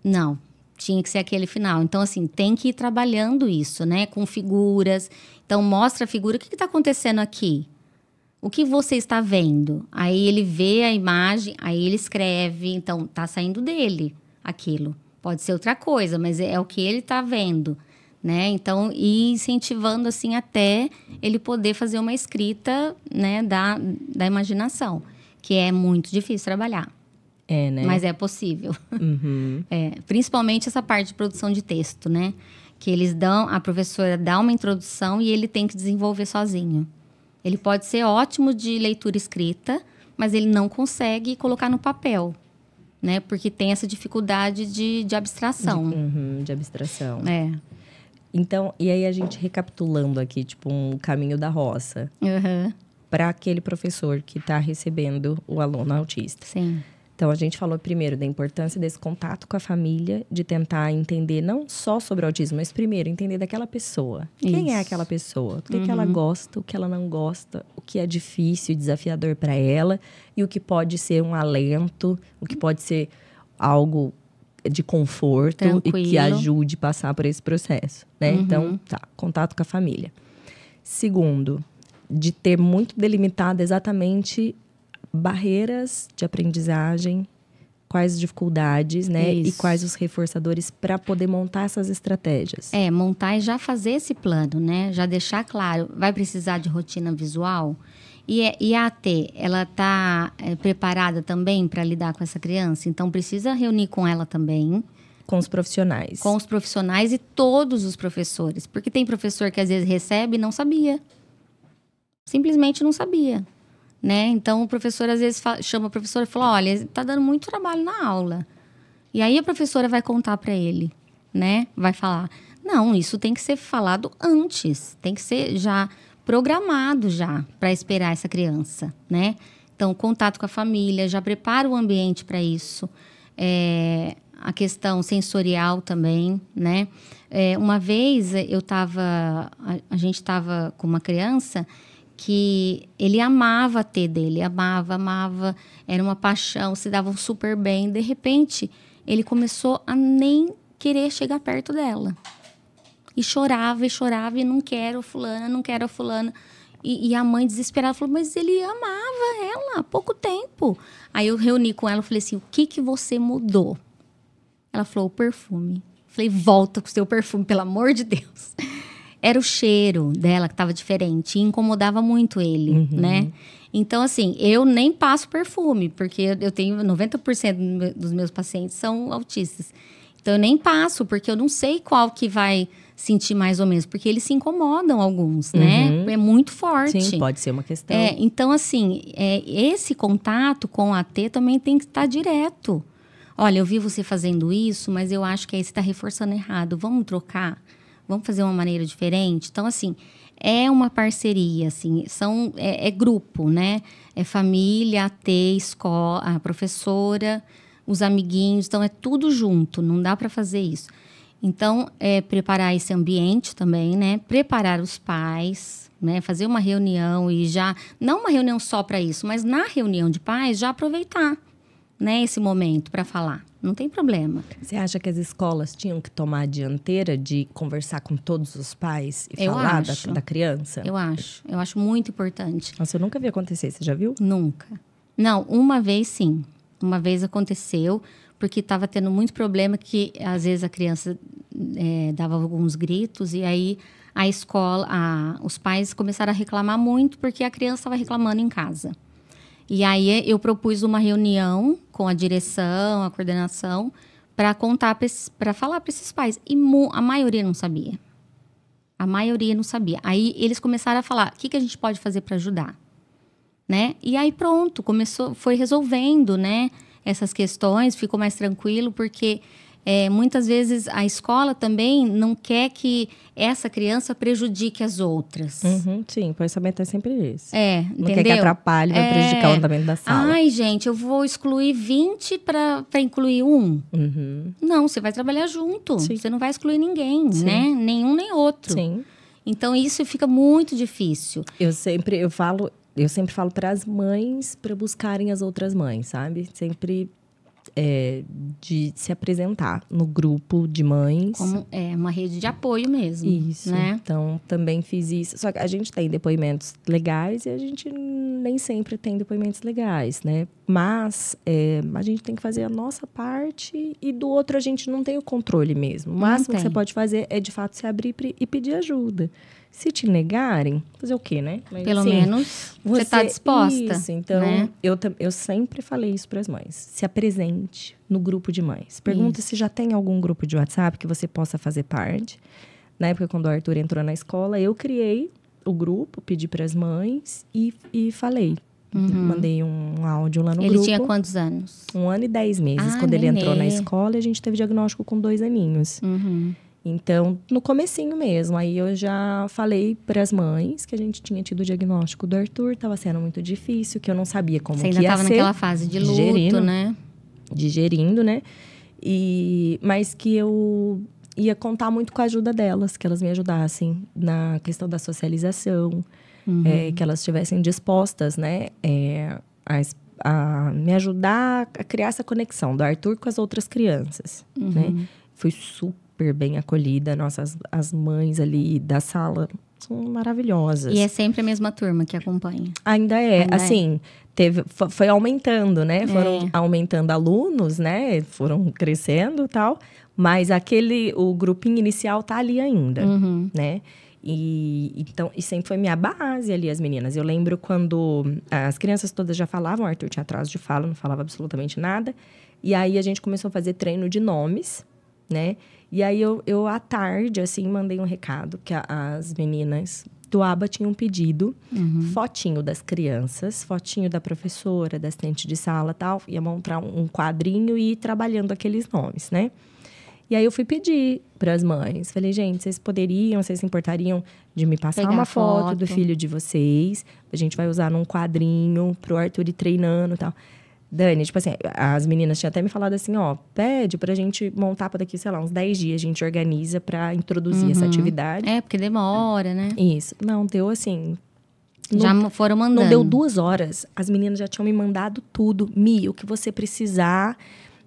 Não, tinha que ser aquele final. Então, assim, tem que ir trabalhando isso, né? Com figuras. Então, mostra a figura. O que está acontecendo aqui? O que você está vendo? Aí ele vê a imagem, aí ele escreve. Então, tá saindo dele aquilo. Pode ser outra coisa, mas é, é o que ele está vendo, né? Então, ir incentivando, assim, até ele poder fazer uma escrita, né? Da, da imaginação, que é muito difícil trabalhar. É, né? Mas é possível. Uhum. É, principalmente essa parte de produção de texto, né? Que eles dão, a professora dá uma introdução e ele tem que desenvolver sozinho. Ele pode ser ótimo de leitura escrita, mas ele não consegue colocar no papel, né? Porque tem essa dificuldade de, de abstração. De, uhum, de abstração. É. Então, e aí a gente recapitulando aqui, tipo, um caminho da roça. Uhum. Para aquele professor que está recebendo o aluno autista. Sim. Então, a gente falou primeiro da importância desse contato com a família, de tentar entender não só sobre o autismo, mas primeiro entender daquela pessoa. Isso. Quem é aquela pessoa? O que, uhum. que ela uhum. gosta, o que ela não gosta, o que é difícil e desafiador para ela e o que pode ser um alento, o que pode ser algo de conforto Tranquilo. e que ajude a passar por esse processo, né? Uhum. Então, tá, contato com a família. Segundo, de ter muito delimitado exatamente barreiras de aprendizagem, quais dificuldades, né? Isso. E quais os reforçadores para poder montar essas estratégias. É, montar e já fazer esse plano, né? Já deixar claro, vai precisar de rotina visual. E, é, e a AT, ela está é, preparada também para lidar com essa criança? Então, precisa reunir com ela também. Com os profissionais. Com os profissionais e todos os professores. Porque tem professor que às vezes recebe e não sabia. Simplesmente não sabia né? Então o professor às vezes fala, chama a professora e fala: "Olha, está dando muito trabalho na aula". E aí a professora vai contar para ele, né? Vai falar: "Não, isso tem que ser falado antes, tem que ser já programado já para esperar essa criança, né? Então, contato com a família, já prepara o ambiente para isso. É, a questão sensorial também, né? É, uma vez eu estava, a, a gente estava com uma criança que ele amava ter dele, amava, amava, era uma paixão, se davam super bem. De repente, ele começou a nem querer chegar perto dela. E chorava e chorava e não quero fulana, não quero fulana. E, e, a mãe desesperada falou: Mas ele amava ela há pouco tempo. Aí eu reuni com ela e falei assim: O que, que você mudou? Ela falou: O perfume. Falei: Volta com o seu perfume, pelo amor de Deus era o cheiro dela que estava diferente e incomodava muito ele, uhum. né? Então, assim, eu nem passo perfume, porque eu tenho 90% dos meus pacientes são autistas. Então, eu nem passo, porque eu não sei qual que vai sentir mais ou menos, porque eles se incomodam alguns, né? uhum. né? É muito forte. Sim, pode ser uma questão. É, então, assim, é, esse contato com a T também tem que estar direto. Olha, eu vi você fazendo isso, mas eu acho que aí você está reforçando errado. Vamos trocar? Vamos fazer uma maneira diferente? Então, assim, é uma parceria, assim, são, é, é grupo, né? É família, AT, escola, a professora, os amiguinhos, então é tudo junto, não dá para fazer isso. Então, é preparar esse ambiente também, né? Preparar os pais, né? Fazer uma reunião e já não uma reunião só para isso, mas na reunião de pais já aproveitar, né? Esse momento para falar. Não tem problema. Você acha que as escolas tinham que tomar a dianteira de conversar com todos os pais e Eu falar da, da criança? Eu acho. Eu acho muito importante. Nossa, eu nunca vi acontecer. Você já viu? Nunca. Não, uma vez sim. Uma vez aconteceu, porque estava tendo muito problema que às vezes a criança eh, dava alguns gritos e aí a escola, a- os pais começaram a reclamar muito porque a criança estava reclamando em casa. E aí eu propus uma reunião com a direção, a coordenação, para contar, para falar para esses pais. E a maioria não sabia. A maioria não sabia. Aí eles começaram a falar: o que, que a gente pode fazer para ajudar? né? E aí pronto, começou, foi resolvendo, né? Essas questões, ficou mais tranquilo, porque é, muitas vezes a escola também não quer que essa criança prejudique as outras. Uhum, sim, o pensamento é sempre esse. É, não entendeu? quer que atrapalhe, vai É. prejudicar o andamento da sala. Ai, gente, eu vou excluir 20 para incluir um. Uhum, Não, você vai trabalhar junto. Sim. Você não vai excluir ninguém, Sim. né? Nenhum nem outro. sim. Então isso fica muito difícil. Eu sempre, eu falo, eu sempre falo para as mães para buscarem as outras mães, sabe? Sempre é, de se apresentar no grupo de mães. Como é uma rede de apoio mesmo. Isso. Né? Então, também fiz isso. Só que a gente tem depoimentos legais e a gente nem sempre tem depoimentos legais, né? Mas é, a gente tem que fazer a nossa parte e do outro a gente não tem o controle mesmo. O máximo que você pode fazer é, de fato, se abrir e pedir ajuda. Se te negarem, fazer o quê, né? Mas, Pelo assim, menos você está disposta. Isso, então né? eu, eu sempre falei isso para as mães. Se apresente no grupo de mães. Pergunta se já tem algum grupo de WhatsApp que você possa fazer parte. Na época, quando o Arthur entrou na escola, eu criei o grupo, pedi para as mães e, e falei. Mandei um áudio lá no Uhum. Ele grupo. tinha quantos anos? Um ano e dez meses. Ah, quando ele entrou na nenê. escola, a gente teve diagnóstico com dois aninhos. Uhum. Então, no comecinho mesmo, aí eu já falei para as mães que a gente tinha tido o diagnóstico do Arthur, estava sendo muito difícil, que eu não sabia como Você ainda estava naquela fase de luto, digerindo. né? digerindo, né? E mas que eu ia contar muito com a ajuda delas, que elas me ajudassem na questão da socialização, Uhum. é, que elas estivessem dispostas, né, é, a, a me ajudar a criar essa conexão do Arthur com as outras crianças, Uhum. né? Fui super bem acolhida, nossas as mães ali da sala são maravilhosas. E é sempre a mesma turma que acompanha. Ainda é, Ainda é. assim, teve, fo- foi aumentando, né? Foram É. aumentando alunos, né? Foram crescendo e tal. Mas aquele, o grupinho inicial tá ali ainda, Uhum. né? E, então, e sempre foi minha base ali, as meninas. Eu lembro quando as crianças todas já falavam, o Arthur tinha atraso de fala, não falava absolutamente nada. E aí a gente começou a fazer treino de nomes, né? E aí eu, eu à tarde, assim, mandei um recado que a- as meninas do ABA tinham pedido fotinho das crianças, fotinho da professora, da assistente de sala tal. Ia montar um um quadrinho e ir trabalhando aqueles nomes, né? E aí eu fui pedir para as mães. Falei, gente, vocês poderiam, vocês se importariam de me passar Pegar uma a foto, do foto. filho de vocês? A gente vai usar num quadrinho pro Arthur ir treinando e tal. Dani, tipo assim, as meninas tinham até me falado assim, ó, pede pra gente montar para daqui, sei lá, uns 10 dias, a gente organiza para introduzir essa atividade. É, porque demora, né? Isso. Não, deu assim. não Já mo- foram mandando. não deu duas horas, as meninas já tinham me mandado tudo. Mi, o que você precisar.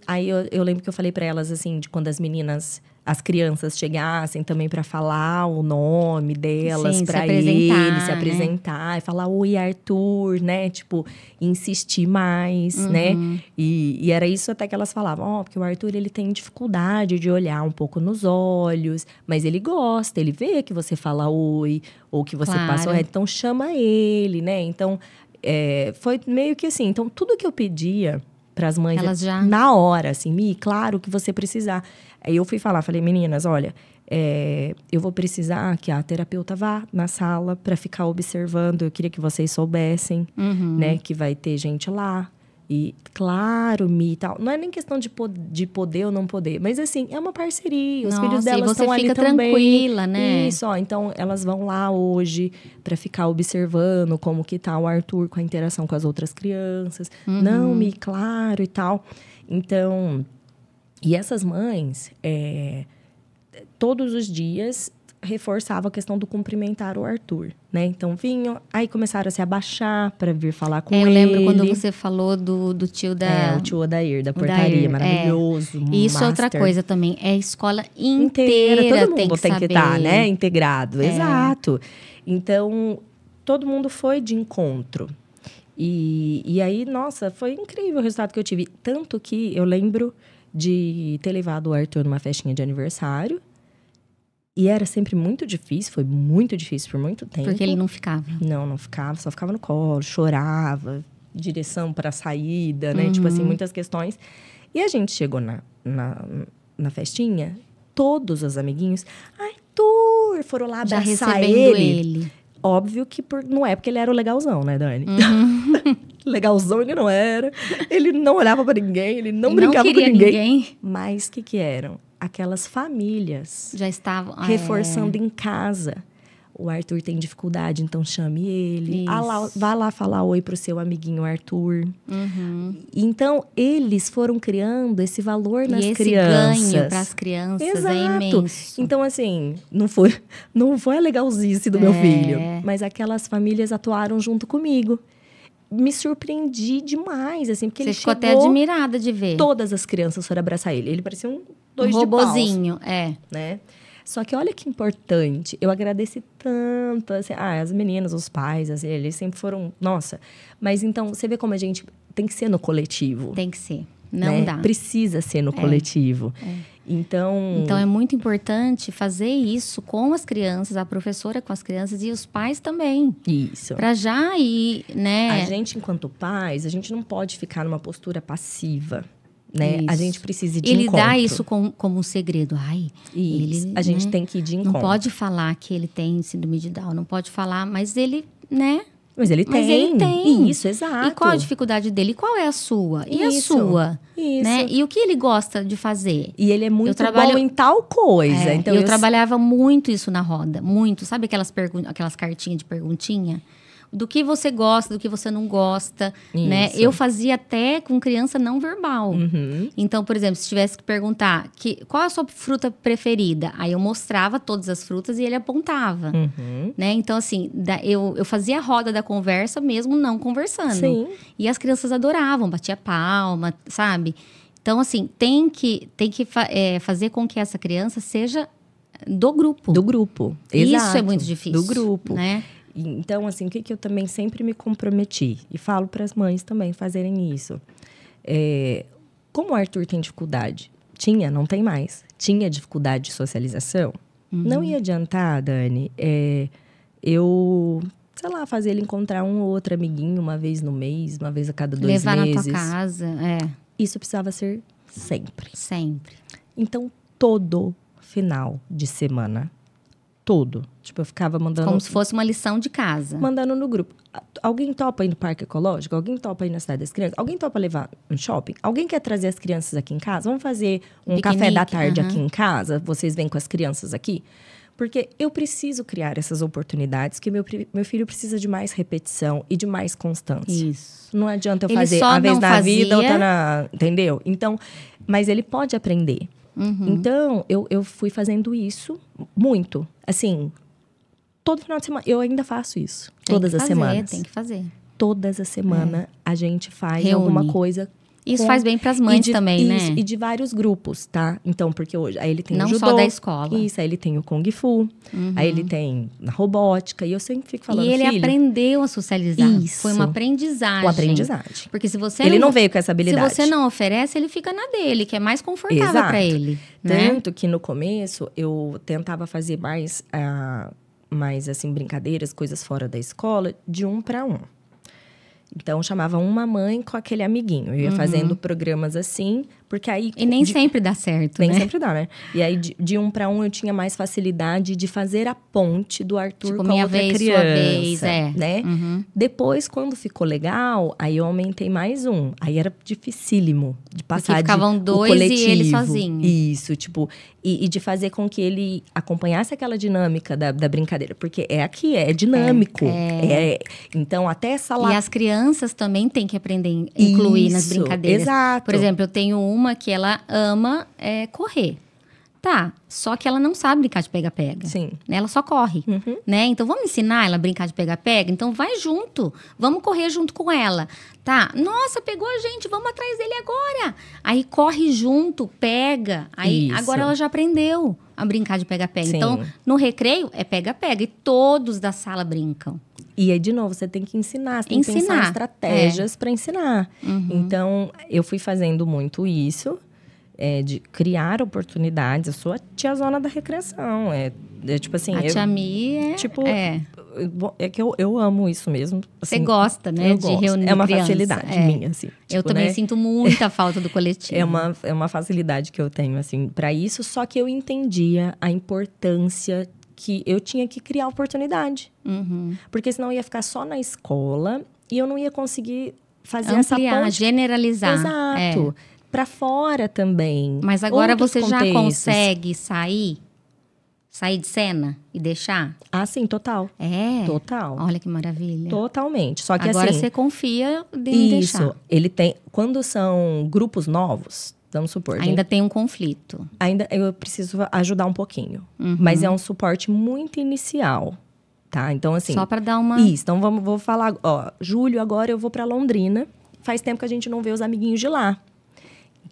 Aí eu, eu lembro que eu falei pra elas assim, de quando as meninas, as crianças chegassem também pra falar o nome delas Sim, se pra apresentar, se né? apresentar e falar oi Arthur, né? Tipo, insistir mais, Uhum. né? E, e era isso até que elas falavam, ó, porque o Arthur ele tem dificuldade de olhar um pouco nos olhos, mas ele gosta, ele vê que você fala oi ou que você Claro. passa o reto, então chama ele, né? Então é, foi meio que assim. Então, tudo que eu pedia para as mães, Elas já- na hora, assim, Mi, claro que você precisar. Aí eu fui falar, falei, meninas, olha, é, eu vou precisar que a terapeuta vá na sala para ficar observando. Eu queria que vocês soubessem, Uhum. né, que vai ter gente lá. E, claro, Mi e tal. Não é nem questão de, po- de poder ou não poder, mas assim, é uma parceria. Os filhos Nossa, e delas estão ali fica também. tranquila, né? Isso, ó. Então, elas vão lá hoje para ficar observando como que tá o Arthur com a interação com as outras crianças. Uhum. Não, me claro e tal. Então, e essas mães, é, todos os dias reforçava a questão do cumprimentar o Arthur, né? Então vinham, aí começaram a se abaixar para vir falar com É, eu ele. lembro quando você falou do, do tio da. É, o tio Odair, da Odair, portaria, é. maravilhoso. E Isso é outra coisa também. É a escola inteira, inteira. todo mundo tem que estar, saber. né? Integrado, É. exato. Então, todo mundo foi de encontro. E, e aí, nossa, foi incrível o resultado que eu tive. Tanto que eu lembro de ter levado o Arthur numa festinha de aniversário. E era sempre muito difícil, foi muito difícil por muito tempo. Porque ele não ficava. Não, não ficava, só ficava no colo, chorava, direção para saída, né? Tipo Uhum. assim, muitas questões. E a gente chegou na, na, na festinha, todos os amiguinhos, Arthur, foram lá Já abraçar ele. ele. Óbvio que por, não é porque ele era o legalzão, né, Dani? Uhum. legalzão ele não era. Ele não olhava para ninguém, ele não brincava com ninguém. ninguém. Mas o que que eram? Aquelas famílias Já estavam. ah, reforçando em casa. O Arthur tem dificuldade, então chame ele. Lá, vá lá falar oi pro seu amiguinho Arthur. É. Uhum. Então, eles foram criando esse valor nas e esse crianças. ganho para as crianças é Exato. imenso. Então, assim, não foi, não foi a legalzice do meu É. filho. Mas aquelas famílias atuaram junto comigo. Me surpreendi demais, assim, porque Você ele ficou chegou... até admirada de ver. Todas as crianças foram abraçar ele. Ele parecia um um dois de paus robozinho, é. né? Só que olha que importante, eu agradeci tanto, assim, ah, as meninas, os pais, assim, eles sempre foram, nossa. Mas então, você vê como a gente tem que ser no coletivo. Tem que ser. Não né? dá. Precisa ser no coletivo. Então, Então é muito importante fazer isso com as crianças, a professora com as crianças e os pais também. isso. Para já ir, né? A gente, enquanto pais, a gente não pode ficar numa postura passiva, né? A gente precisa ir de ele encontro. dá isso com, como um segredo. Ai, Isso. ele, a gente né, tem que ir de não encontro. pode falar que ele tem síndrome de Down, não pode falar, mas ele, né? Mas ele Mas tem. ele tem. Isso, exato. E qual a dificuldade dele? Qual é a sua? E a Isso. sua? Isso. Né? E o que ele gosta de fazer? E ele é muito trabalho- bom em tal coisa. É, então eu, eu trabalhava muito isso na roda, muito. Sabe aquelas, pergun aquelas cartinhas de perguntinha? Do que você gosta, do que você não gosta, né? Isso. Eu fazia até com criança não verbal. Uhum. Então, por exemplo, se tivesse que perguntar que, qual é a sua fruta preferida, aí eu mostrava todas as frutas e ele apontava. Uhum. Né? Então, assim, da- eu, eu fazia a roda da conversa mesmo não conversando. Sim. E as crianças adoravam, batia palma, sabe? Então, assim, tem que, tem que fa- é, fazer com que essa criança seja do grupo. Do grupo. Isso Exato. é muito difícil. Do grupo. Né? Então, assim, o que, que eu também sempre me comprometi? E falo para as mães também fazerem isso. É, como o Arthur tem dificuldade, tinha, não tem mais, tinha dificuldade de socialização, Uhum. não ia adiantar, Dani, é, eu, sei lá, fazer ele encontrar um ou outro amiguinho uma vez no mês, uma vez a cada dois Levar meses. na tua casa, é, Isso precisava ser sempre. sempre. Então, todo final de semana, todo, tipo, eu ficava mandando Como se fosse uma lição de casa. mandando no grupo. "A- Alguém topa ir no parque ecológico? Alguém topa ir na cidade das crianças? Alguém topa levar no shopping? Alguém quer trazer as crianças aqui em casa? Vamos fazer um café da Piquenique, tarde aqui em casa? Vocês vêm com as crianças aqui? Porque eu preciso criar essas oportunidades, que meu, meu filho precisa de mais repetição e de mais constância. Isso. Não adianta eu Ele fazer uma vez na vida, outra fazia- na. Entendeu? Então, mas ele pode aprender. Uhum. Então, eu, eu fui fazendo isso muito. Assim, todo final de semana. Eu ainda faço isso. Tem todas as fazer, semanas. Tem que fazer. Todas as semanas a gente faz Reúne. alguma coisa. Isso com- faz bem para as mães de- também, isso, né? E de vários grupos, tá? Então, porque hoje. Aí ele tem Não o judô. só da escola. Uhum. Isso, aí ele tem o Kung Fu. Aí ele tem na robótica. E eu sempre fico falando, e ele aprendeu a socializar. Isso. Foi uma aprendizagem. com aprendizagem. Porque se você Ele não veio com essa habilidade. Se você não oferece, ele fica na dele, que é mais confortável para ele. Né? Tanto que no começo eu tentava fazer mais, ah, mais assim, brincadeiras, coisas fora da escola, de um para um. Então, eu chamava uma mãe com aquele amiguinho. Eu ia fazendo programas assim, porque aí. Uhum. E nem de- sempre dá certo, Nem né? sempre dá, né? E aí, de, de um para um, eu tinha mais facilidade de fazer a ponte do Arthur Tipo, com a minha outra vez, sua criança. vez, é. Né? Uhum. Depois, quando ficou legal, aí eu aumentei mais um. Aí era dificílimo de passar ficavam de, o dois e coletivo. ele sozinho. Isso, tipo, e, e de fazer com que ele acompanhasse aquela dinâmica da, da brincadeira. Porque é aqui, é dinâmico. É, então, até essa E lá. as crianças também têm que aprender a incluir nas Isso, brincadeiras. Exato. Por exemplo, eu tenho uma que ela ama é, correr. Tá, só que ela não sabe brincar de pega-pega. Sim. né? Ela só corre, Uhum. né? Então vamos ensinar ela a brincar de pega-pega? Então vai junto, vamos correr junto com ela. Tá, nossa, pegou a gente, vamos atrás dele agora. Aí corre junto, pega. Aí Isso. agora ela já aprendeu a brincar de pega-pega. Então no recreio é pega-pega e todos da sala brincam. E aí, de novo, você tem que ensinar, você tem que pensar Ensinar, É. estratégias para ensinar. Uhum. Então, eu fui fazendo muito isso, é, de criar oportunidades. Eu sou a tiazona da recreação. É, é tipo assim, a eu, tia Mi é, tipo, é, eu- é que eu, eu amo isso mesmo. você assim, gosta, né, eu de gosto. reunir É uma criança. facilidade É. minha, assim. Eu tipo, também né? sinto muita falta do coletivo. É uma, é uma facilidade que eu tenho, assim, para isso. Só que eu entendia a importância que eu tinha que criar oportunidade. Uhum. Porque senão eu ia ficar só na escola e eu não ia conseguir fazer essa Ampliar, ponte. generalizar. é. Para fora também. Mas agora Outros você já contextos. consegue sair? Sair de cena e deixar? Ah, sim, total. É. Total. Olha que maravilha. Totalmente. Só que agora assim, você confia em isso, deixar. ele tem, quando são grupos novos, vamos supor, gente, Ainda tem um conflito. ainda eu preciso ajudar um pouquinho, Uhum. mas é um suporte muito inicial, tá? Então assim, Só para dar uma. Isso, então vamos, vou falar, ó, julho agora eu vou para Londrina. Faz tempo que a gente não vê os amiguinhos de lá.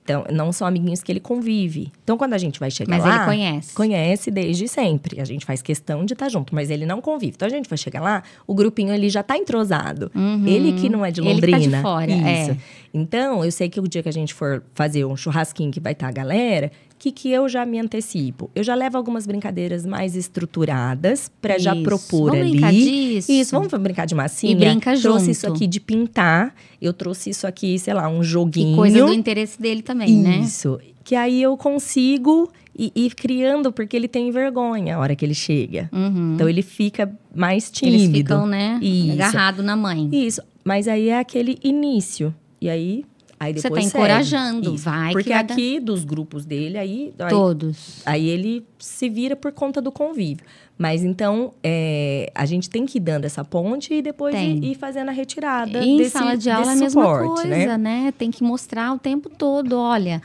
Então, não são amiguinhos que ele convive. Então, quando a gente vai chegar Mas lá, ele conhece. conhece desde sempre. A gente faz questão de estar junto, mas ele não convive. Então, a gente vai chegar lá, o grupinho ali já tá entrosado. Uhum. Ele que não é de Ele que tá de Londrina. fora, Isso. é. Então, eu sei que o dia que a gente for fazer um churrasquinho que vai estar a galera, que, que eu já me antecipo? Eu já levo algumas brincadeiras mais estruturadas para já Isso. propor Vamos ali. brincar disso? Isso, vamos brincar de massinha. E brinca trouxe junto. isso aqui de pintar. Eu trouxe isso aqui, sei lá, um joguinho. E coisa do interesse dele também, né? Isso. Que aí eu consigo ir, ir criando, porque ele tem vergonha a hora que ele chega. Uhum. Então ele fica mais tímido. Eles ficam, né? Isso. Agarrado na mãe. Isso. Mas aí é aquele início. E aí, aí Você depois tá segue. encorajando, Isso. vai Porque que vai dar- aqui, dos grupos dele, aí... aí Todos. Aí ele se vira por conta do convívio. Mas então, é, a gente tem que ir dando essa ponte e depois ir, ir fazendo a retirada E em desse, sala de aula é a mesma suporte, coisa, né? né? Tem que mostrar o tempo todo, olha,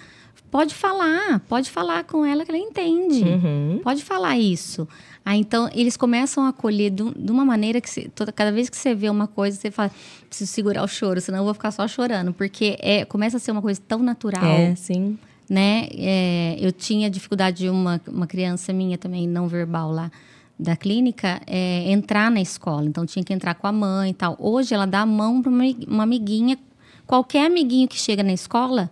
pode falar, pode falar com ela que ela entende. Uhum. Pode falar isso. Aí, então, eles começam a acolher de uma maneira que você- toda, cada vez que você vê uma coisa, você fala, preciso segurar o choro, senão eu vou ficar só chorando. Porque é, começa a ser uma coisa tão natural, É, sim. né? É, eu tinha dificuldade de uma, uma criança minha também, não verbal lá, da clínica, é, entrar na escola. Então, tinha que entrar com a mãe e tal. Hoje, ela dá a mão para uma, uma amiguinha, qualquer amiguinho que chega na escola,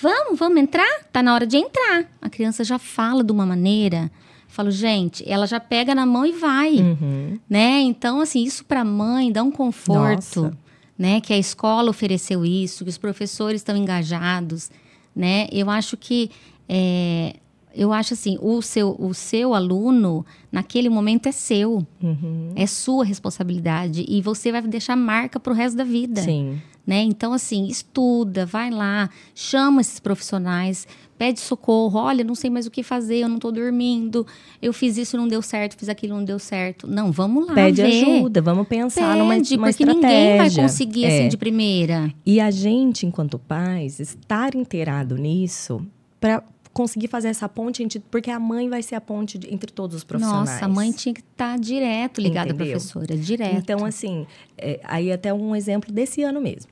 vamos, vamos entrar? Tá na hora de entrar. A criança já fala de uma maneira... Falo, gente, ela já pega na mão e vai, Uhum. né? Então, assim, isso para a mãe dá um conforto, Nossa. né? Que a escola ofereceu isso, que os professores estão engajados, né? Eu acho que é, eu acho assim, o seu, o seu aluno, naquele momento, é seu. Uhum. É sua responsabilidade. E você vai deixar marca pro resto da vida. Sim. Né? Então, assim, estuda, vai lá, chama esses profissionais, pede socorro. Olha, não sei mais o que fazer, eu não tô dormindo. Eu fiz isso, não deu certo, fiz aquilo, não deu certo. Não, vamos lá. Pede ver. ajuda, vamos pensar numa, Pede, numa porque estratégia. ninguém vai conseguir assim É. de primeira. E a gente, enquanto pais, estar inteirado nisso para conseguir fazer essa ponte, porque a mãe vai ser a ponte entre todos os profissionais. Nossa, a mãe tinha que estar direto ligada à Entendeu? professora, direto. Então, assim, é, aí até um exemplo desse ano mesmo.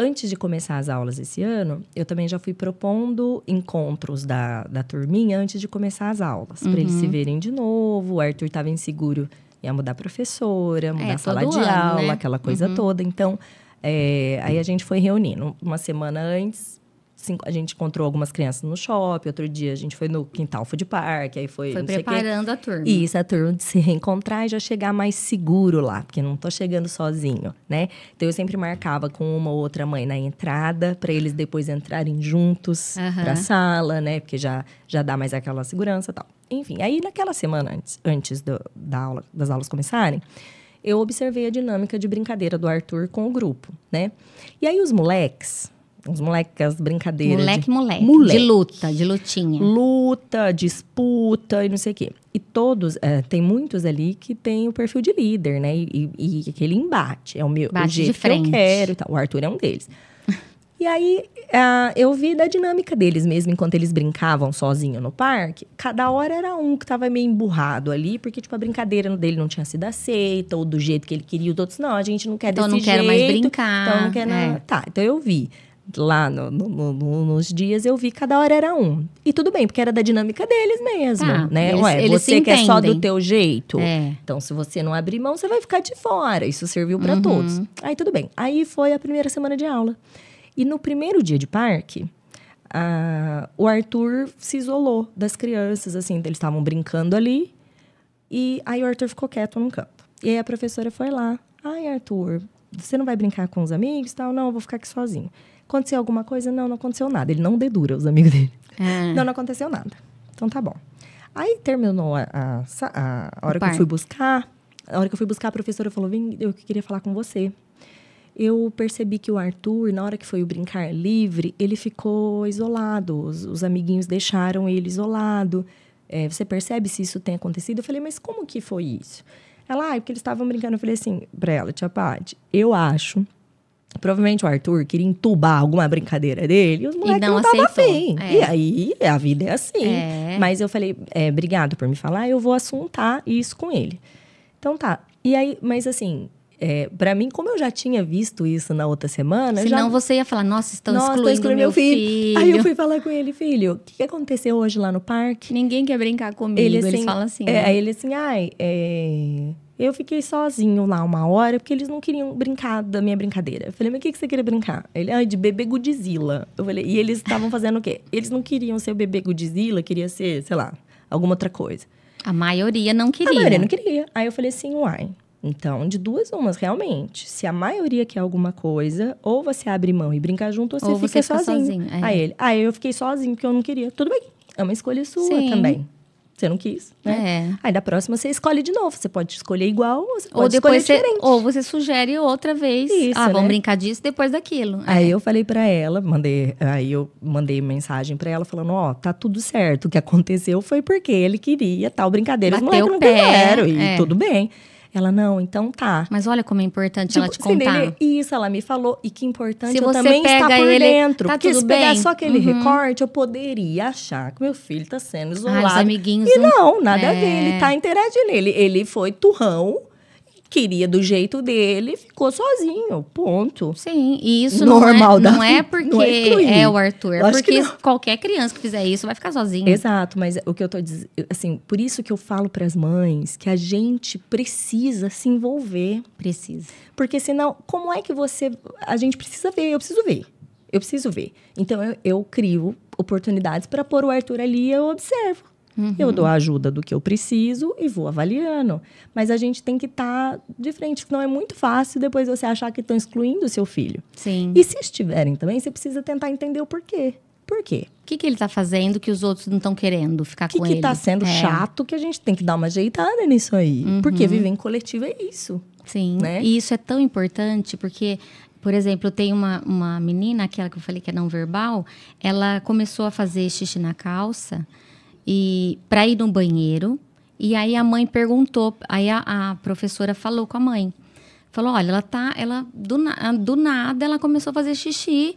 Antes de começar as aulas esse ano, eu também já fui propondo encontros da, da turminha antes de começar as aulas, para eles se Uhum. verem de novo. O Arthur estava inseguro, ia mudar professora, mudar É, sala todo de ano, aula, né? aquela coisa toda. Então, é, aí a gente foi reunindo. Uma semana antes, a gente encontrou algumas crianças no shopping, outro dia a gente foi no quintal food park, aí foi, Foi preparando a turma. Isso, a turma de se reencontrar e já chegar mais seguro lá, porque não tô chegando sozinho, né? Então eu sempre marcava com uma ou outra mãe na entrada, para eles depois entrarem juntos Aham. pra sala, né? Porque já, já dá mais aquela segurança e tal. Enfim, aí naquela semana antes, antes do- da aula, das aulas começarem, eu observei a dinâmica de brincadeira do Arthur com o grupo, né? E aí os moleques, os moleques, as brincadeiras. de- Moleque, moleque, Moleque. De luta, de lutinha. luta, disputa e não sei o quê. E todos, é, tem muitos ali que tem o perfil de líder, né? E, e- e aquele embate. É o meu o Bate de jeito que frente. eu quero e tal. O Arthur é um deles. E aí ah, eu vi da dinâmica deles mesmo, enquanto eles brincavam sozinho no parque. Cada hora era um que tava meio emburrado ali, porque, tipo, a brincadeira dele não tinha sido aceita, ou do jeito que ele queria. Os outros, não, a gente não quer Então desse não quero mais jeito, brincar. Então não quer é. nada. Tá, então eu vi. Lá no- no- no- no- nos dias eu vi cada hora era um. E tudo bem, porque era da dinâmica deles mesmo, Tá, né? eles- Ué, eles você quer só do teu jeito. É. Então, se você não abrir mão, você vai ficar de fora. Isso serviu para Uhum. todos. Aí, tudo bem. Aí foi a primeira semana de aula. E no primeiro dia de parque, ah, o Arthur se isolou das crianças, assim. Eles estavam brincando ali. E aí o Arthur ficou quieto num canto. E aí a professora foi lá. Ai, Arthur, você não vai brincar com os amigos tal? Não, eu vou ficar aqui sozinho. Aconteceu alguma coisa? Não, não aconteceu nada. Ele não dedura os amigos dele. É. Não, não aconteceu nada. Então tá bom. Aí terminou a, a, a- hora que eu fui buscar. A hora que eu fui buscar, a professora falou: Vem, eu queria falar com você. Eu percebi que o Arthur, na hora que foi o brincar livre, ele ficou isolado. Os, os amiguinhos deixaram ele isolado. É, você percebe se isso tem acontecido? Eu falei, mas como que foi isso? Ela, ah, é porque eles estavam brincando. Eu falei assim pra ela, tia Paty, eu acho. Provavelmente o Arthur queria entubar alguma brincadeira dele e os moleques não não estavam aceitou. afim. É. E aí, a vida é assim. É. Mas eu falei, é, obrigado por me falar, eu vou assuntar isso com ele. Então tá. E aí, mas assim, é, para mim, como eu já tinha visto isso na outra semana, Senão já... você ia falar, nossa, estão Nossa, excluindo, excluindo meu filho. Aí eu fui falar com ele, filho, o que, aconteceu hoje lá no parque? Ninguém quer brincar comigo. Eles falam assim. É, né? Aí ele assim, ai, é, eu fiquei sozinho lá uma hora porque eles não queriam brincar da minha brincadeira. Eu falei, mas o que, que você queria brincar? Ele, ai, de bebê Godzilla. Eu falei, e eles estavam fazendo o quê? Eles não queriam ser o bebê Godzilla, queria ser, sei lá, alguma outra coisa. A maioria não queria. A maioria não queria. Aí eu falei assim, uai. Então, de duas umas, realmente. Se a maioria quer alguma coisa, ou você abre mão e brinca junto, ou você Ou fica você fica sozinho. sozinho, é. Aí ele, aí eu fiquei sozinho porque eu não queria. Tudo bem, é uma escolha sua Sim. também. Você não quis, né? É. Aí da próxima você escolhe de novo. Você pode escolher igual, ou você pode Ou depois escolher você, diferente. ou você sugere outra vez. Isso, ah, vamos né? brincar disso depois daquilo. É. Aí eu falei pra ela, mandei, aí eu mandei mensagem pra ela falando, ó, tá tudo certo. O que aconteceu foi porque ele queria tal brincadeira, os Bateu moleques não o pé, quiseram e é. tudo bem. Ela não, então tá. Mas olha como é importante Tipo, ela te entendeu? contar. Isso, ela me falou. E que importante Se eu também estar por ele, dentro. tá porque tudo se pegar bem. só aquele Uhum. recorte, eu poderia achar que meu filho tá sendo Ah, isolado. os amiguinhos e não- nada a ver. É. Ele tá interagindo. Ele, ele foi turrão, queria do jeito dele, ficou sozinho. Ponto. Sim, e isso Normal não é, não é porque não é é o Arthur. É porque qualquer criança que fizer isso vai ficar sozinha. Exato, mas o que eu tô dizendo, assim, por isso que eu falo pras mães que a gente precisa se envolver. Precisa. Porque senão, como é que você. A gente precisa ver, eu preciso ver. Eu preciso ver. Então, eu, eu crio oportunidades para pôr o Arthur ali e eu observo. Uhum. Eu dou a ajuda do que eu preciso e vou avaliando. Mas a gente tem que estar de frente, não é muito fácil depois você achar que estão excluindo o seu filho. Sim. E se estiverem também, você precisa tentar entender o porquê. Por quê? O que, que ele tá fazendo que os outros não estão querendo ficar O que com que ele? tá sendo É, chato que a gente tem que dar uma ajeitada nisso aí? Porque viver em coletivo é isso. Sim. né? E isso é tão importante porque, por exemplo, eu tenho uma, uma menina, aquela que eu falei que é não verbal, ela começou a fazer xixi na calça e para ir no banheiro. E aí a mãe perguntou, aí a, a professora falou com a mãe. Falou, olha, ela tá, ela do, na- do nada ela começou a fazer xixi.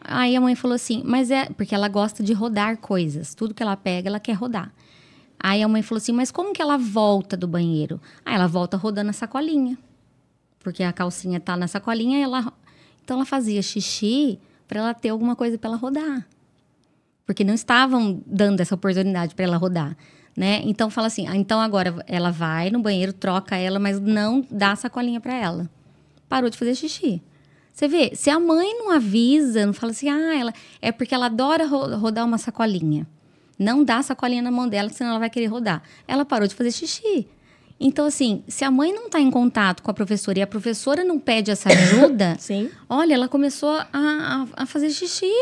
Aí a mãe falou assim, mas é porque ela gosta de rodar coisas, tudo que ela pega, ela quer rodar. Aí a mãe falou assim, mas como que ela volta do banheiro? Aí ela volta rodando a sacolinha. Porque a calcinha tá na sacolinha, ela então ela fazia xixi para ela ter alguma coisa para ela rodar. Porque não estavam dando essa oportunidade para ela rodar, né? Então fala assim, ah, então agora ela vai no banheiro, troca ela, mas não dá a sacolinha para ela. Parou de fazer xixi. Você vê, se a mãe não avisa, não fala assim, ah, ela é porque ela adora ro- rodar uma sacolinha. Não dá a sacolinha na mão dela, senão ela vai querer rodar. Ela parou de fazer xixi. Então, assim, se a mãe não está em contato com a professora e a professora não pede essa ajuda, Sim. olha, ela começou a, a, a fazer xixi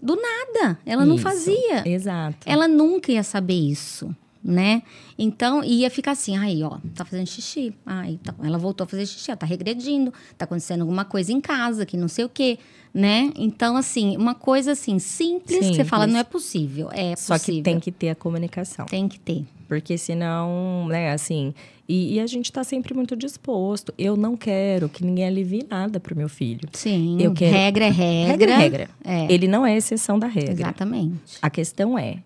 do nada. Ela não Isso. fazia. Exato. Ela nunca ia saber isso. né? Então, ia ficar assim, aí, ó, tá fazendo xixi. Ah, então, ela voltou a fazer xixi, ela tá regredindo, tá acontecendo alguma coisa em casa, que não sei o quê, né? Então, assim, uma coisa assim, simples, que você fala, não é possível. É Só possível. que tem que ter a comunicação. Tem que ter. Porque senão, né, assim. E, e a gente tá sempre muito disposto. Eu não quero que ninguém alivie nada pro meu filho. Sim, Eu quero- regra é regra. Regra é regra. É. Ele não é exceção da regra. Exatamente. A questão é,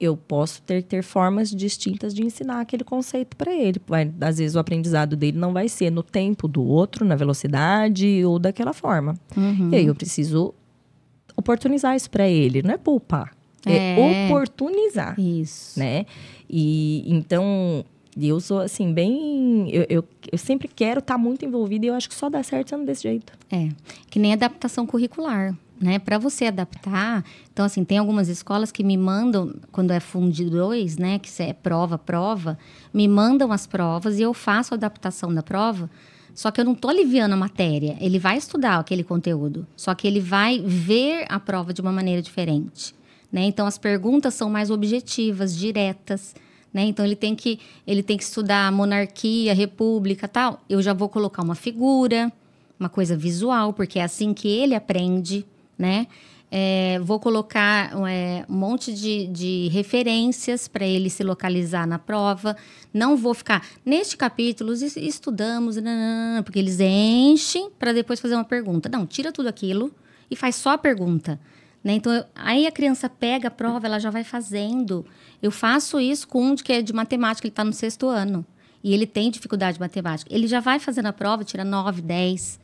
eu posso ter, ter formas distintas de ensinar aquele conceito para ele. Vai, às vezes o aprendizado dele não vai ser no tempo do outro, na velocidade ou daquela forma. Uhum. E aí eu preciso oportunizar isso para ele, não é poupar, é, É. oportunizar, Isso. né? E então eu sou assim bem, eu, eu, eu sempre quero estar muito envolvida e eu acho que só dá certo sendo desse jeito. É, que nem adaptação curricular, né? Para você adaptar, então assim, tem algumas escolas que me mandam quando é fundo 2, né, que é prova, prova, me mandam as provas e eu faço a adaptação da prova. Só que eu não tô aliviando a matéria. Ele vai estudar aquele conteúdo, só que ele vai ver a prova de uma maneira diferente, né? Então as perguntas são mais objetivas, diretas, né? Então ele tem que ele tem que estudar monarquia, república, tal. Eu já vou colocar uma figura, uma coisa visual, porque é assim que ele aprende, né? É, vou colocar é, um monte de, de referências para ele se localizar na prova. Não vou ficar neste capítulo es- estudamos, porque eles enchem para depois fazer uma pergunta. Não, tira tudo aquilo e faz só a pergunta. Né? Então, eu- aí a criança pega a prova, ela já vai fazendo. Eu faço isso com um que é de matemática, ele está no sexto ano. E ele tem dificuldade de matemática. Ele já vai fazendo a prova, tira 9, 10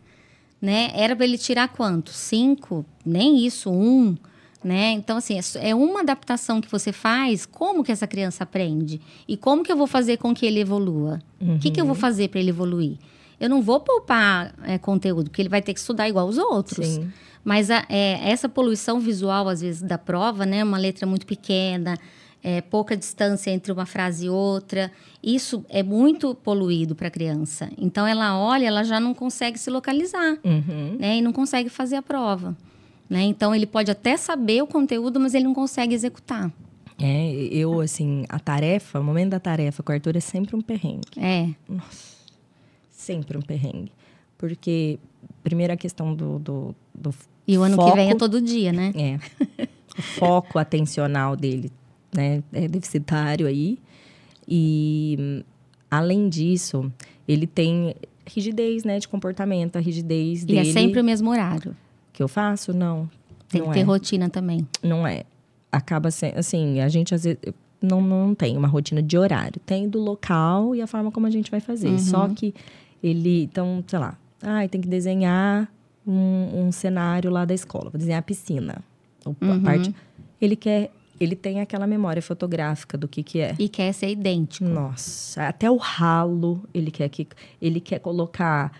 né? Era para ele tirar quanto? Cinco? Nem isso, um, né? Então, assim, é uma adaptação que você faz, como que essa criança aprende? E como que eu vou fazer com que ele evolua? O que, que eu vou fazer para ele evoluir? Eu não vou poupar é, conteúdo, porque ele vai ter que estudar igual os outros. Sim. Mas a- é, essa poluição visual, às vezes, da prova, né? Uma letra muito pequena, é, pouca distância entre uma frase e outra. Isso é muito poluído para a criança. Então, ela olha, ela já não consegue se localizar, Uhum. né? E não consegue fazer a prova. Né? Então, ele pode até saber o conteúdo, mas ele não consegue executar. É, eu, assim, a tarefa, o momento da tarefa com o Arthur é sempre um perrengue. É, Sempre um perrengue. Porque, primeiro, a questão do, do, do e o ano foco, que vem é todo dia, né? É. o foco atencional dele, né? É deficitário aí. E, além disso, ele tem rigidez, né? De comportamento. A rigidez E dele... é sempre o mesmo horário. Que eu faço? Não. Tem não que ter é. rotina também. Não é. Acaba sendo... Assim, a gente, às vezes... Não, não tem uma rotina de horário. Tem do local e a forma como a gente vai fazer. Uhum. Só que ele... Então, sei lá. Ai, tem que desenhar um, um cenário lá da escola. Vou desenhar a piscina. Ou a Uhum. parte... Ele quer... Ele tem aquela memória fotográfica do que que é. E quer ser idêntico. Nossa, até o ralo ele quer que ele quer colocar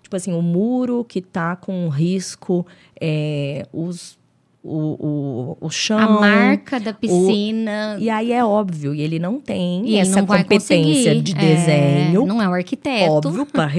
tipo assim o muro que tá com risco, é, os o, o, o chão. A marca da piscina. E aí é óbvio, e ele não tem E essa não competência de É, desenho. não é o arquiteto. Óbvio, para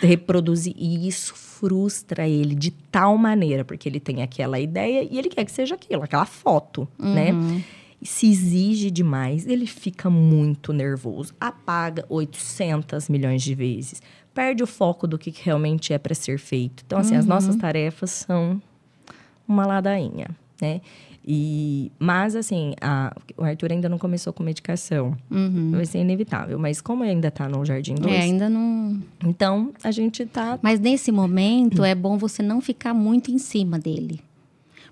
reproduzir. E isso frustra ele de tal maneira, porque ele tem aquela ideia e ele quer que seja aquilo, aquela foto, né? Uhum. E se exige demais, ele fica muito nervoso. Apaga 800 milhões de vezes. Perde o foco do que realmente é para ser feito. Então, assim, as Uhum. nossas tarefas são uma ladainha, né? E, mas, assim, a- o Arthur ainda não começou com medicação. Vai ser inevitável. Mas como ainda está no Jardim 2, Uhum. É, ainda não. então a gente tá... Mas nesse momento é bom você não ficar muito em cima dele.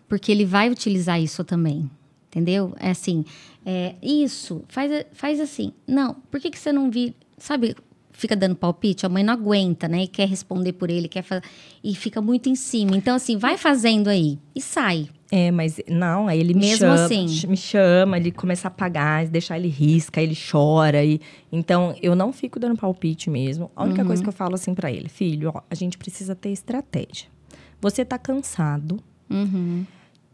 Porque ele vai utilizar isso também. Entendeu? É assim, é, isso, faz, faz assim. Não, por que, que você não vi. Sabe, fica dando palpite, a mãe não aguenta, né? E quer responder por ele, quer fazer. E fica muito em cima. Então, assim, vai fazendo aí e sai. É, mas não, aí ele me Mesmo chama, assim. me chama, ele começa a apagar, deixar ele risca, ele chora e então eu não fico dando palpite mesmo. A única Uhum. coisa que eu falo assim pra ele, filho, ó, a gente precisa ter estratégia. Você tá cansado,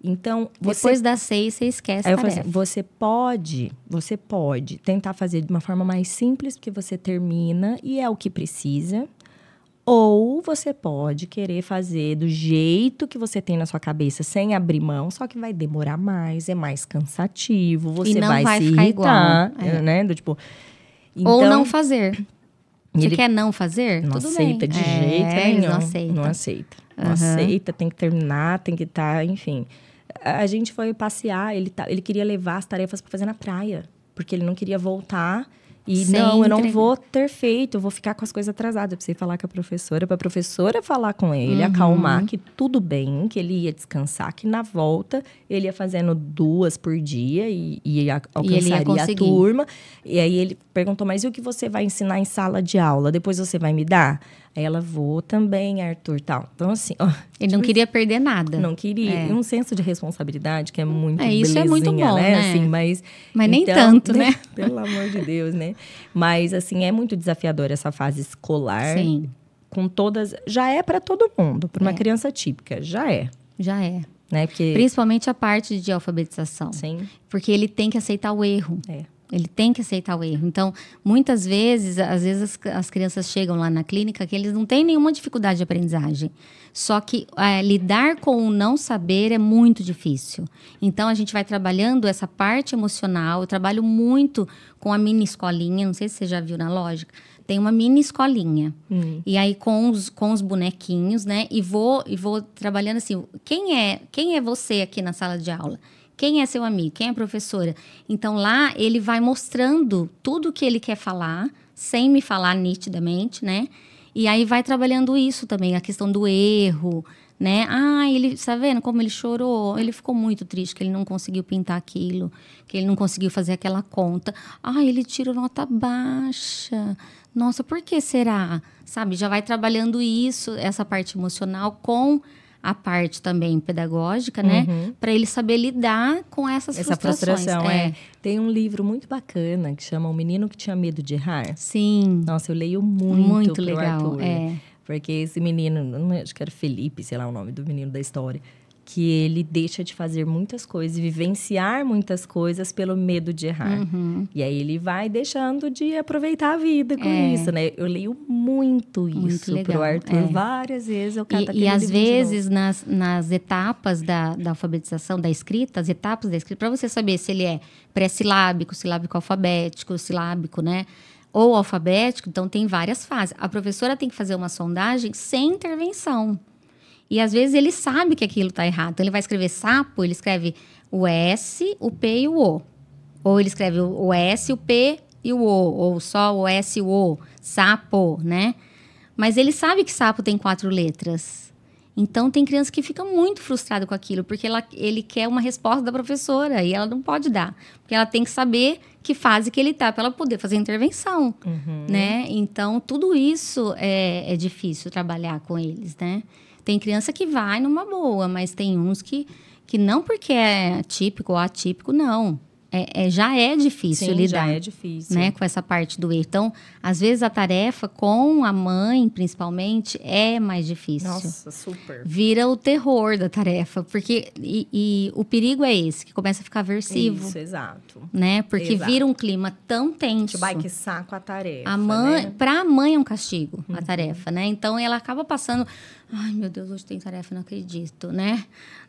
então você Depois das seis, você esquece Aí a eu falo tarefa. assim, você pode, você pode tentar fazer de uma forma mais simples, porque você termina e é o que precisa. Ou você pode querer fazer do jeito que você tem na sua cabeça, sem abrir mão, só que vai demorar mais, é mais cansativo, você não vai, vai se ficar irritar, igual, é. né? Do tipo, Ou então, não fazer. Você ele quer não fazer? não Tudo aceita bem. de É, jeito nenhum. Não aceita. Não aceita. Não Aham. aceita, tem que terminar, tem que estar, enfim. A a gente foi passear, ele, tá, ele queria levar as tarefas para fazer na praia, porque ele não queria voltar. E Sem não, eu não entregar. vou ter feito, eu vou ficar com as coisas atrasadas. Eu precisei falar com a professora, para a professora falar com ele, Uhum. acalmar que tudo bem, que ele ia descansar, que na volta ele ia fazendo duas por dia e, e a- alcançaria a conseguir. turma. E aí ele perguntou, mas e o que você vai ensinar em sala de aula? Depois você vai me dar? Aí ela, vou também, Arthur, tal. Então, assim, ó, Ele não queria perder nada. não queria. E um senso de responsabilidade que é muito É, isso é muito bom, né? né? Assim, mas, Mas nem então, tanto, né? Pelo amor de Deus, né? Mas, assim, é muito desafiador essa fase escolar. Sim, Com todas... Já é para todo mundo. Para uma É. criança típica, já é. já é. Né? Porque... Principalmente a parte de alfabetização. Sim, Porque ele tem que aceitar o erro. é. Ele tem que aceitar o erro. Então, muitas vezes, às vezes as, as crianças chegam lá na clínica que eles não têm nenhuma dificuldade de aprendizagem. Só que eh, lidar com o não saber é muito difícil. Então, a gente vai trabalhando essa parte emocional. Eu trabalho muito com a mini escolinha. Não sei se você já viu na lógica. Tem uma mini escolinha. Hum. E aí com os, com os bonequinhos, né? E vou, e vou trabalhando assim. Quem é, quem é você aqui na sala de aula? Quem é seu amigo? Quem é professora? Então lá ele vai mostrando tudo que ele quer falar, sem me falar nitidamente, né? E aí vai trabalhando isso também, a questão do erro, né? Ah, ele, tá vendo como ele chorou? Ele ficou muito triste que ele não conseguiu pintar aquilo, que ele não conseguiu fazer aquela conta. Ah, ele tirou nota baixa. Nossa, por que será? Sabe, já vai trabalhando isso, essa parte emocional com a parte também pedagógica, né? Para ele saber lidar com essas Essa frustrações. frustração, é. Tem um livro muito bacana que chama O Menino que Tinha Medo de Errar. Sim, Nossa, eu leio muito, muito legal. Arthur. É. Porque esse menino, não é- acho que era Felipe, sei lá o nome do menino da história, que ele deixa de fazer muitas coisas, vivenciar muitas coisas pelo medo de errar. Uhum. E aí ele vai deixando de aproveitar a vida com É. isso, né? Eu leio muito Muito isso legal, pro Arthur é. várias vezes. Eu E, e às vezes, nas, nas etapas da, da alfabetização, da escrita, as etapas da escrita, para você saber se ele é pré-silábico, silábico alfabético, silábico, né? Ou alfabético, então tem várias fases. A professora tem que fazer uma sondagem sem intervenção. E às vezes ele sabe que aquilo está errado. Então ele vai escrever sapo, ele escreve o S, o P e o O. Ou ele escreve o S, o P e o O. Ou só o S e o O. Sapo, né? Mas ele sabe que sapo tem quatro letras. Então tem criança que fica muito frustrada com aquilo, porque ela, ele quer uma resposta da professora e ela não pode dar. Porque ela tem que saber que fase que ele está para ela poder fazer intervenção, Uhum. né? Então tudo isso é, é difícil trabalhar com eles, né? Tem criança que vai numa boa, mas tem uns que, que não porque é típico ou atípico, não. É, é- já é difícil Sim, lidar já é difícil. né, com essa parte do erro. Então, às vezes a tarefa com a mãe, principalmente, é mais difícil. Nossa, super. Vira o terror da tarefa, porque e, e o perigo é esse, que começa a ficar aversivo, Isso, exato. né? Porque Exato. vira um clima tão tenso. Tipo, ai, que saco a tarefa, A mãe, né? para a mãe é um castigo a tarefa, né? Então ela acaba passando, ai meu Deus, hoje tem tarefa, não acredito, né?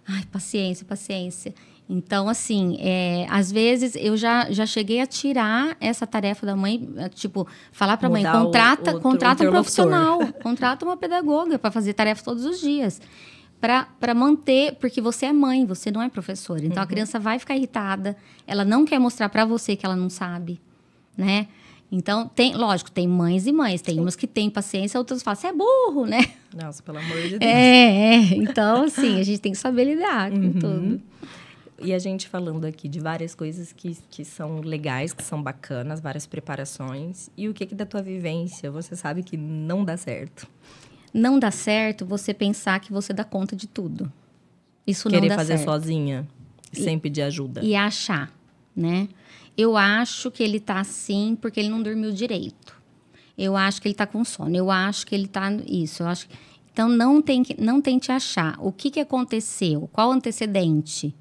Ai, paciência, paciência. Então, assim, é, às vezes eu já, já cheguei a tirar essa tarefa da mãe, é, tipo, falar para a mãe, Mudar o- contrata, contrata um profissional, contrata uma pedagoga para fazer tarefa todos os dias. Para manter, porque você é mãe, você não é professora. Então a criança vai ficar irritada, ela não quer mostrar para você que ela não sabe, né? Então, tem, lógico, tem mães e mães. Tem umas que têm paciência, outras falam, você é burro, né? Nossa, pelo amor de Deus. É, é. Então, assim, a gente tem que saber lidar Uhum. com tudo. E a gente falando aqui de várias coisas que, que são legais, que são bacanas, várias preparações. E o que, que da tua vivência você sabe que não dá certo? Não dá certo você pensar que você dá conta de tudo. Isso não Querer dá fazer certo. sozinha, sem pedir ajuda. E achar, né? Eu acho que ele tá assim porque ele não dormiu direito. Eu acho que ele tá com sono. Eu acho que ele tá isso. Eu acho que... Então não tem que não tente achar o que que aconteceu, qual o antecedente,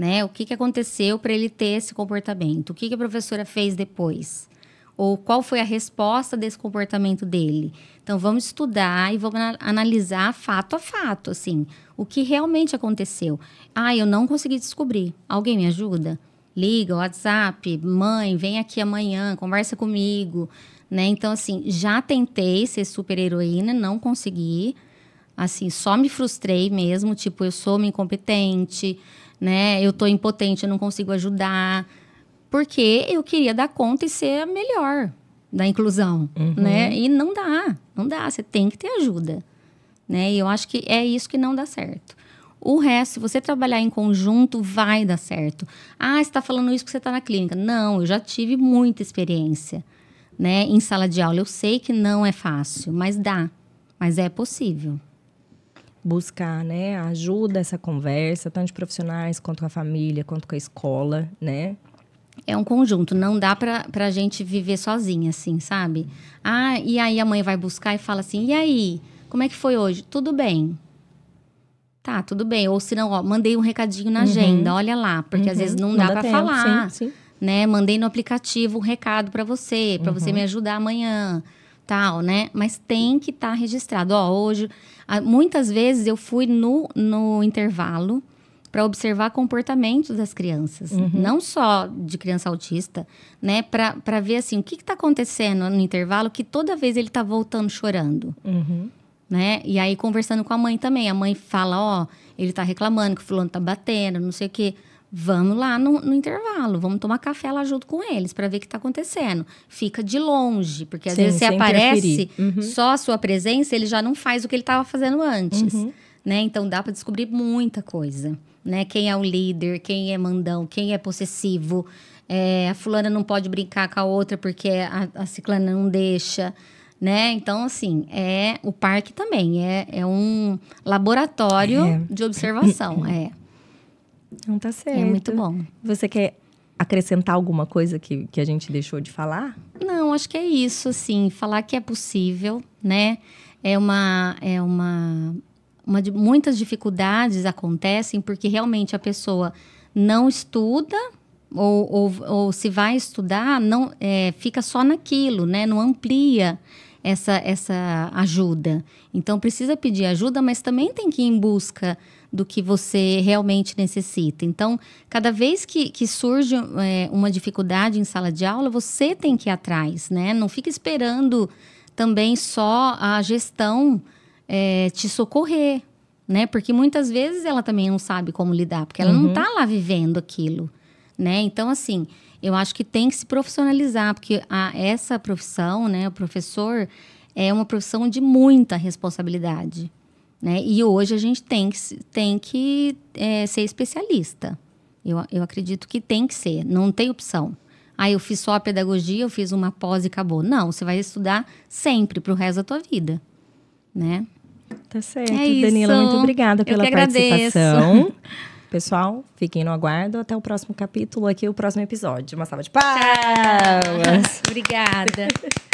né? O que que aconteceu para ele ter esse comportamento? O que que a professora fez depois? ou qual foi a resposta desse comportamento dele. Então vamos estudar e vamos analisar fato a fato, assim, o que realmente aconteceu. Ah, eu não consegui descobrir. Alguém me ajuda? Liga, WhatsApp, mãe, vem aqui amanhã, conversa comigo, né? Então assim, já tentei ser super heroína, não consegui. Assim, só me frustrei mesmo, tipo, eu sou uma incompetente, né? Eu tô impotente, eu não consigo ajudar. Porque eu queria dar conta e ser a melhor da inclusão, uhum. né? E não dá, não dá. Você tem que ter ajuda, né? E eu acho que é isso que não dá certo. O resto, se você trabalhar em conjunto, vai dar certo. Ah, você está falando isso porque você está na clínica. Não, eu já tive muita experiência, né? Em sala de aula. Eu sei que não é fácil, mas dá. Mas é possível buscar né, ajuda, essa conversa, tanto de profissionais quanto com a família, quanto com a escola, né? É um conjunto, não dá pra, pra gente viver sozinha, assim, sabe? Ah, e aí a mãe vai buscar e fala assim: e aí, como é que foi hoje? Tudo bem. Tá, tudo bem. Ou se não, ó, mandei um recadinho na uhum. agenda, olha lá, porque uhum. às vezes não, não dá, dá para falar. Sim, sim. Né? Mandei no aplicativo um recado para você, para uhum. você me ajudar amanhã, né? Mas tem que estar tá registrado. Ó, hoje Muitas vezes eu fui no, no intervalo para observar comportamentos das crianças, uhum. não só de criança autista, né? Para ver assim o que está acontecendo no intervalo que toda vez ele está voltando chorando, uhum. né? E aí conversando com a mãe também, a mãe fala, ó, ele está reclamando que o fulano está batendo, não sei o quê. Vamos lá no, no, intervalo, vamos tomar café lá junto com eles para ver o que está acontecendo. Fica de longe, porque às Sim, vezes você aparece, uhum. só a sua presença, ele já não faz o que ele estava fazendo antes. Uhum. Né? Então dá para descobrir muita coisa. Né? Quem é o líder, quem é mandão, quem é possessivo. É, a fulana não pode brincar com a outra porque a, a ciclana não deixa. Né? Então, assim, é o parque também é, é um laboratório é. de observação. é. Não tá certo. É muito bom. Você quer acrescentar alguma coisa que, que a gente deixou de falar? Não, acho que é isso, assim, falar que é possível, né? É uma é uma, uma muitas dificuldades acontecem porque realmente a pessoa não estuda ou, ou, ou se vai estudar, não é, fica só naquilo, né? Não amplia essa, essa ajuda. Então precisa pedir ajuda, mas também tem que ir em busca do que você realmente necessita. Então, cada vez que, que surge é, uma dificuldade em sala de aula, você tem que ir atrás, né? Não fica esperando também só a gestão é, te socorrer, né? Porque muitas vezes ela também não sabe como lidar, porque ela uhum. não está lá vivendo aquilo, né? Então, assim, eu acho que tem que se profissionalizar, porque a, essa profissão, né, o professor, é uma profissão de muita responsabilidade. Né? E hoje a gente tem que, tem que é, ser especialista. Eu, eu acredito que tem que ser, não tem opção. Ah, eu fiz só a pedagogia, eu fiz uma pós e acabou. Não, você vai estudar sempre para o resto da tua vida, né? Tá certo. É Danila, muito obrigada pela participação. Pessoal, fiquem no aguardo. Até o próximo capítulo aqui, o próximo episódio. Uma salva de palmas. Obrigada.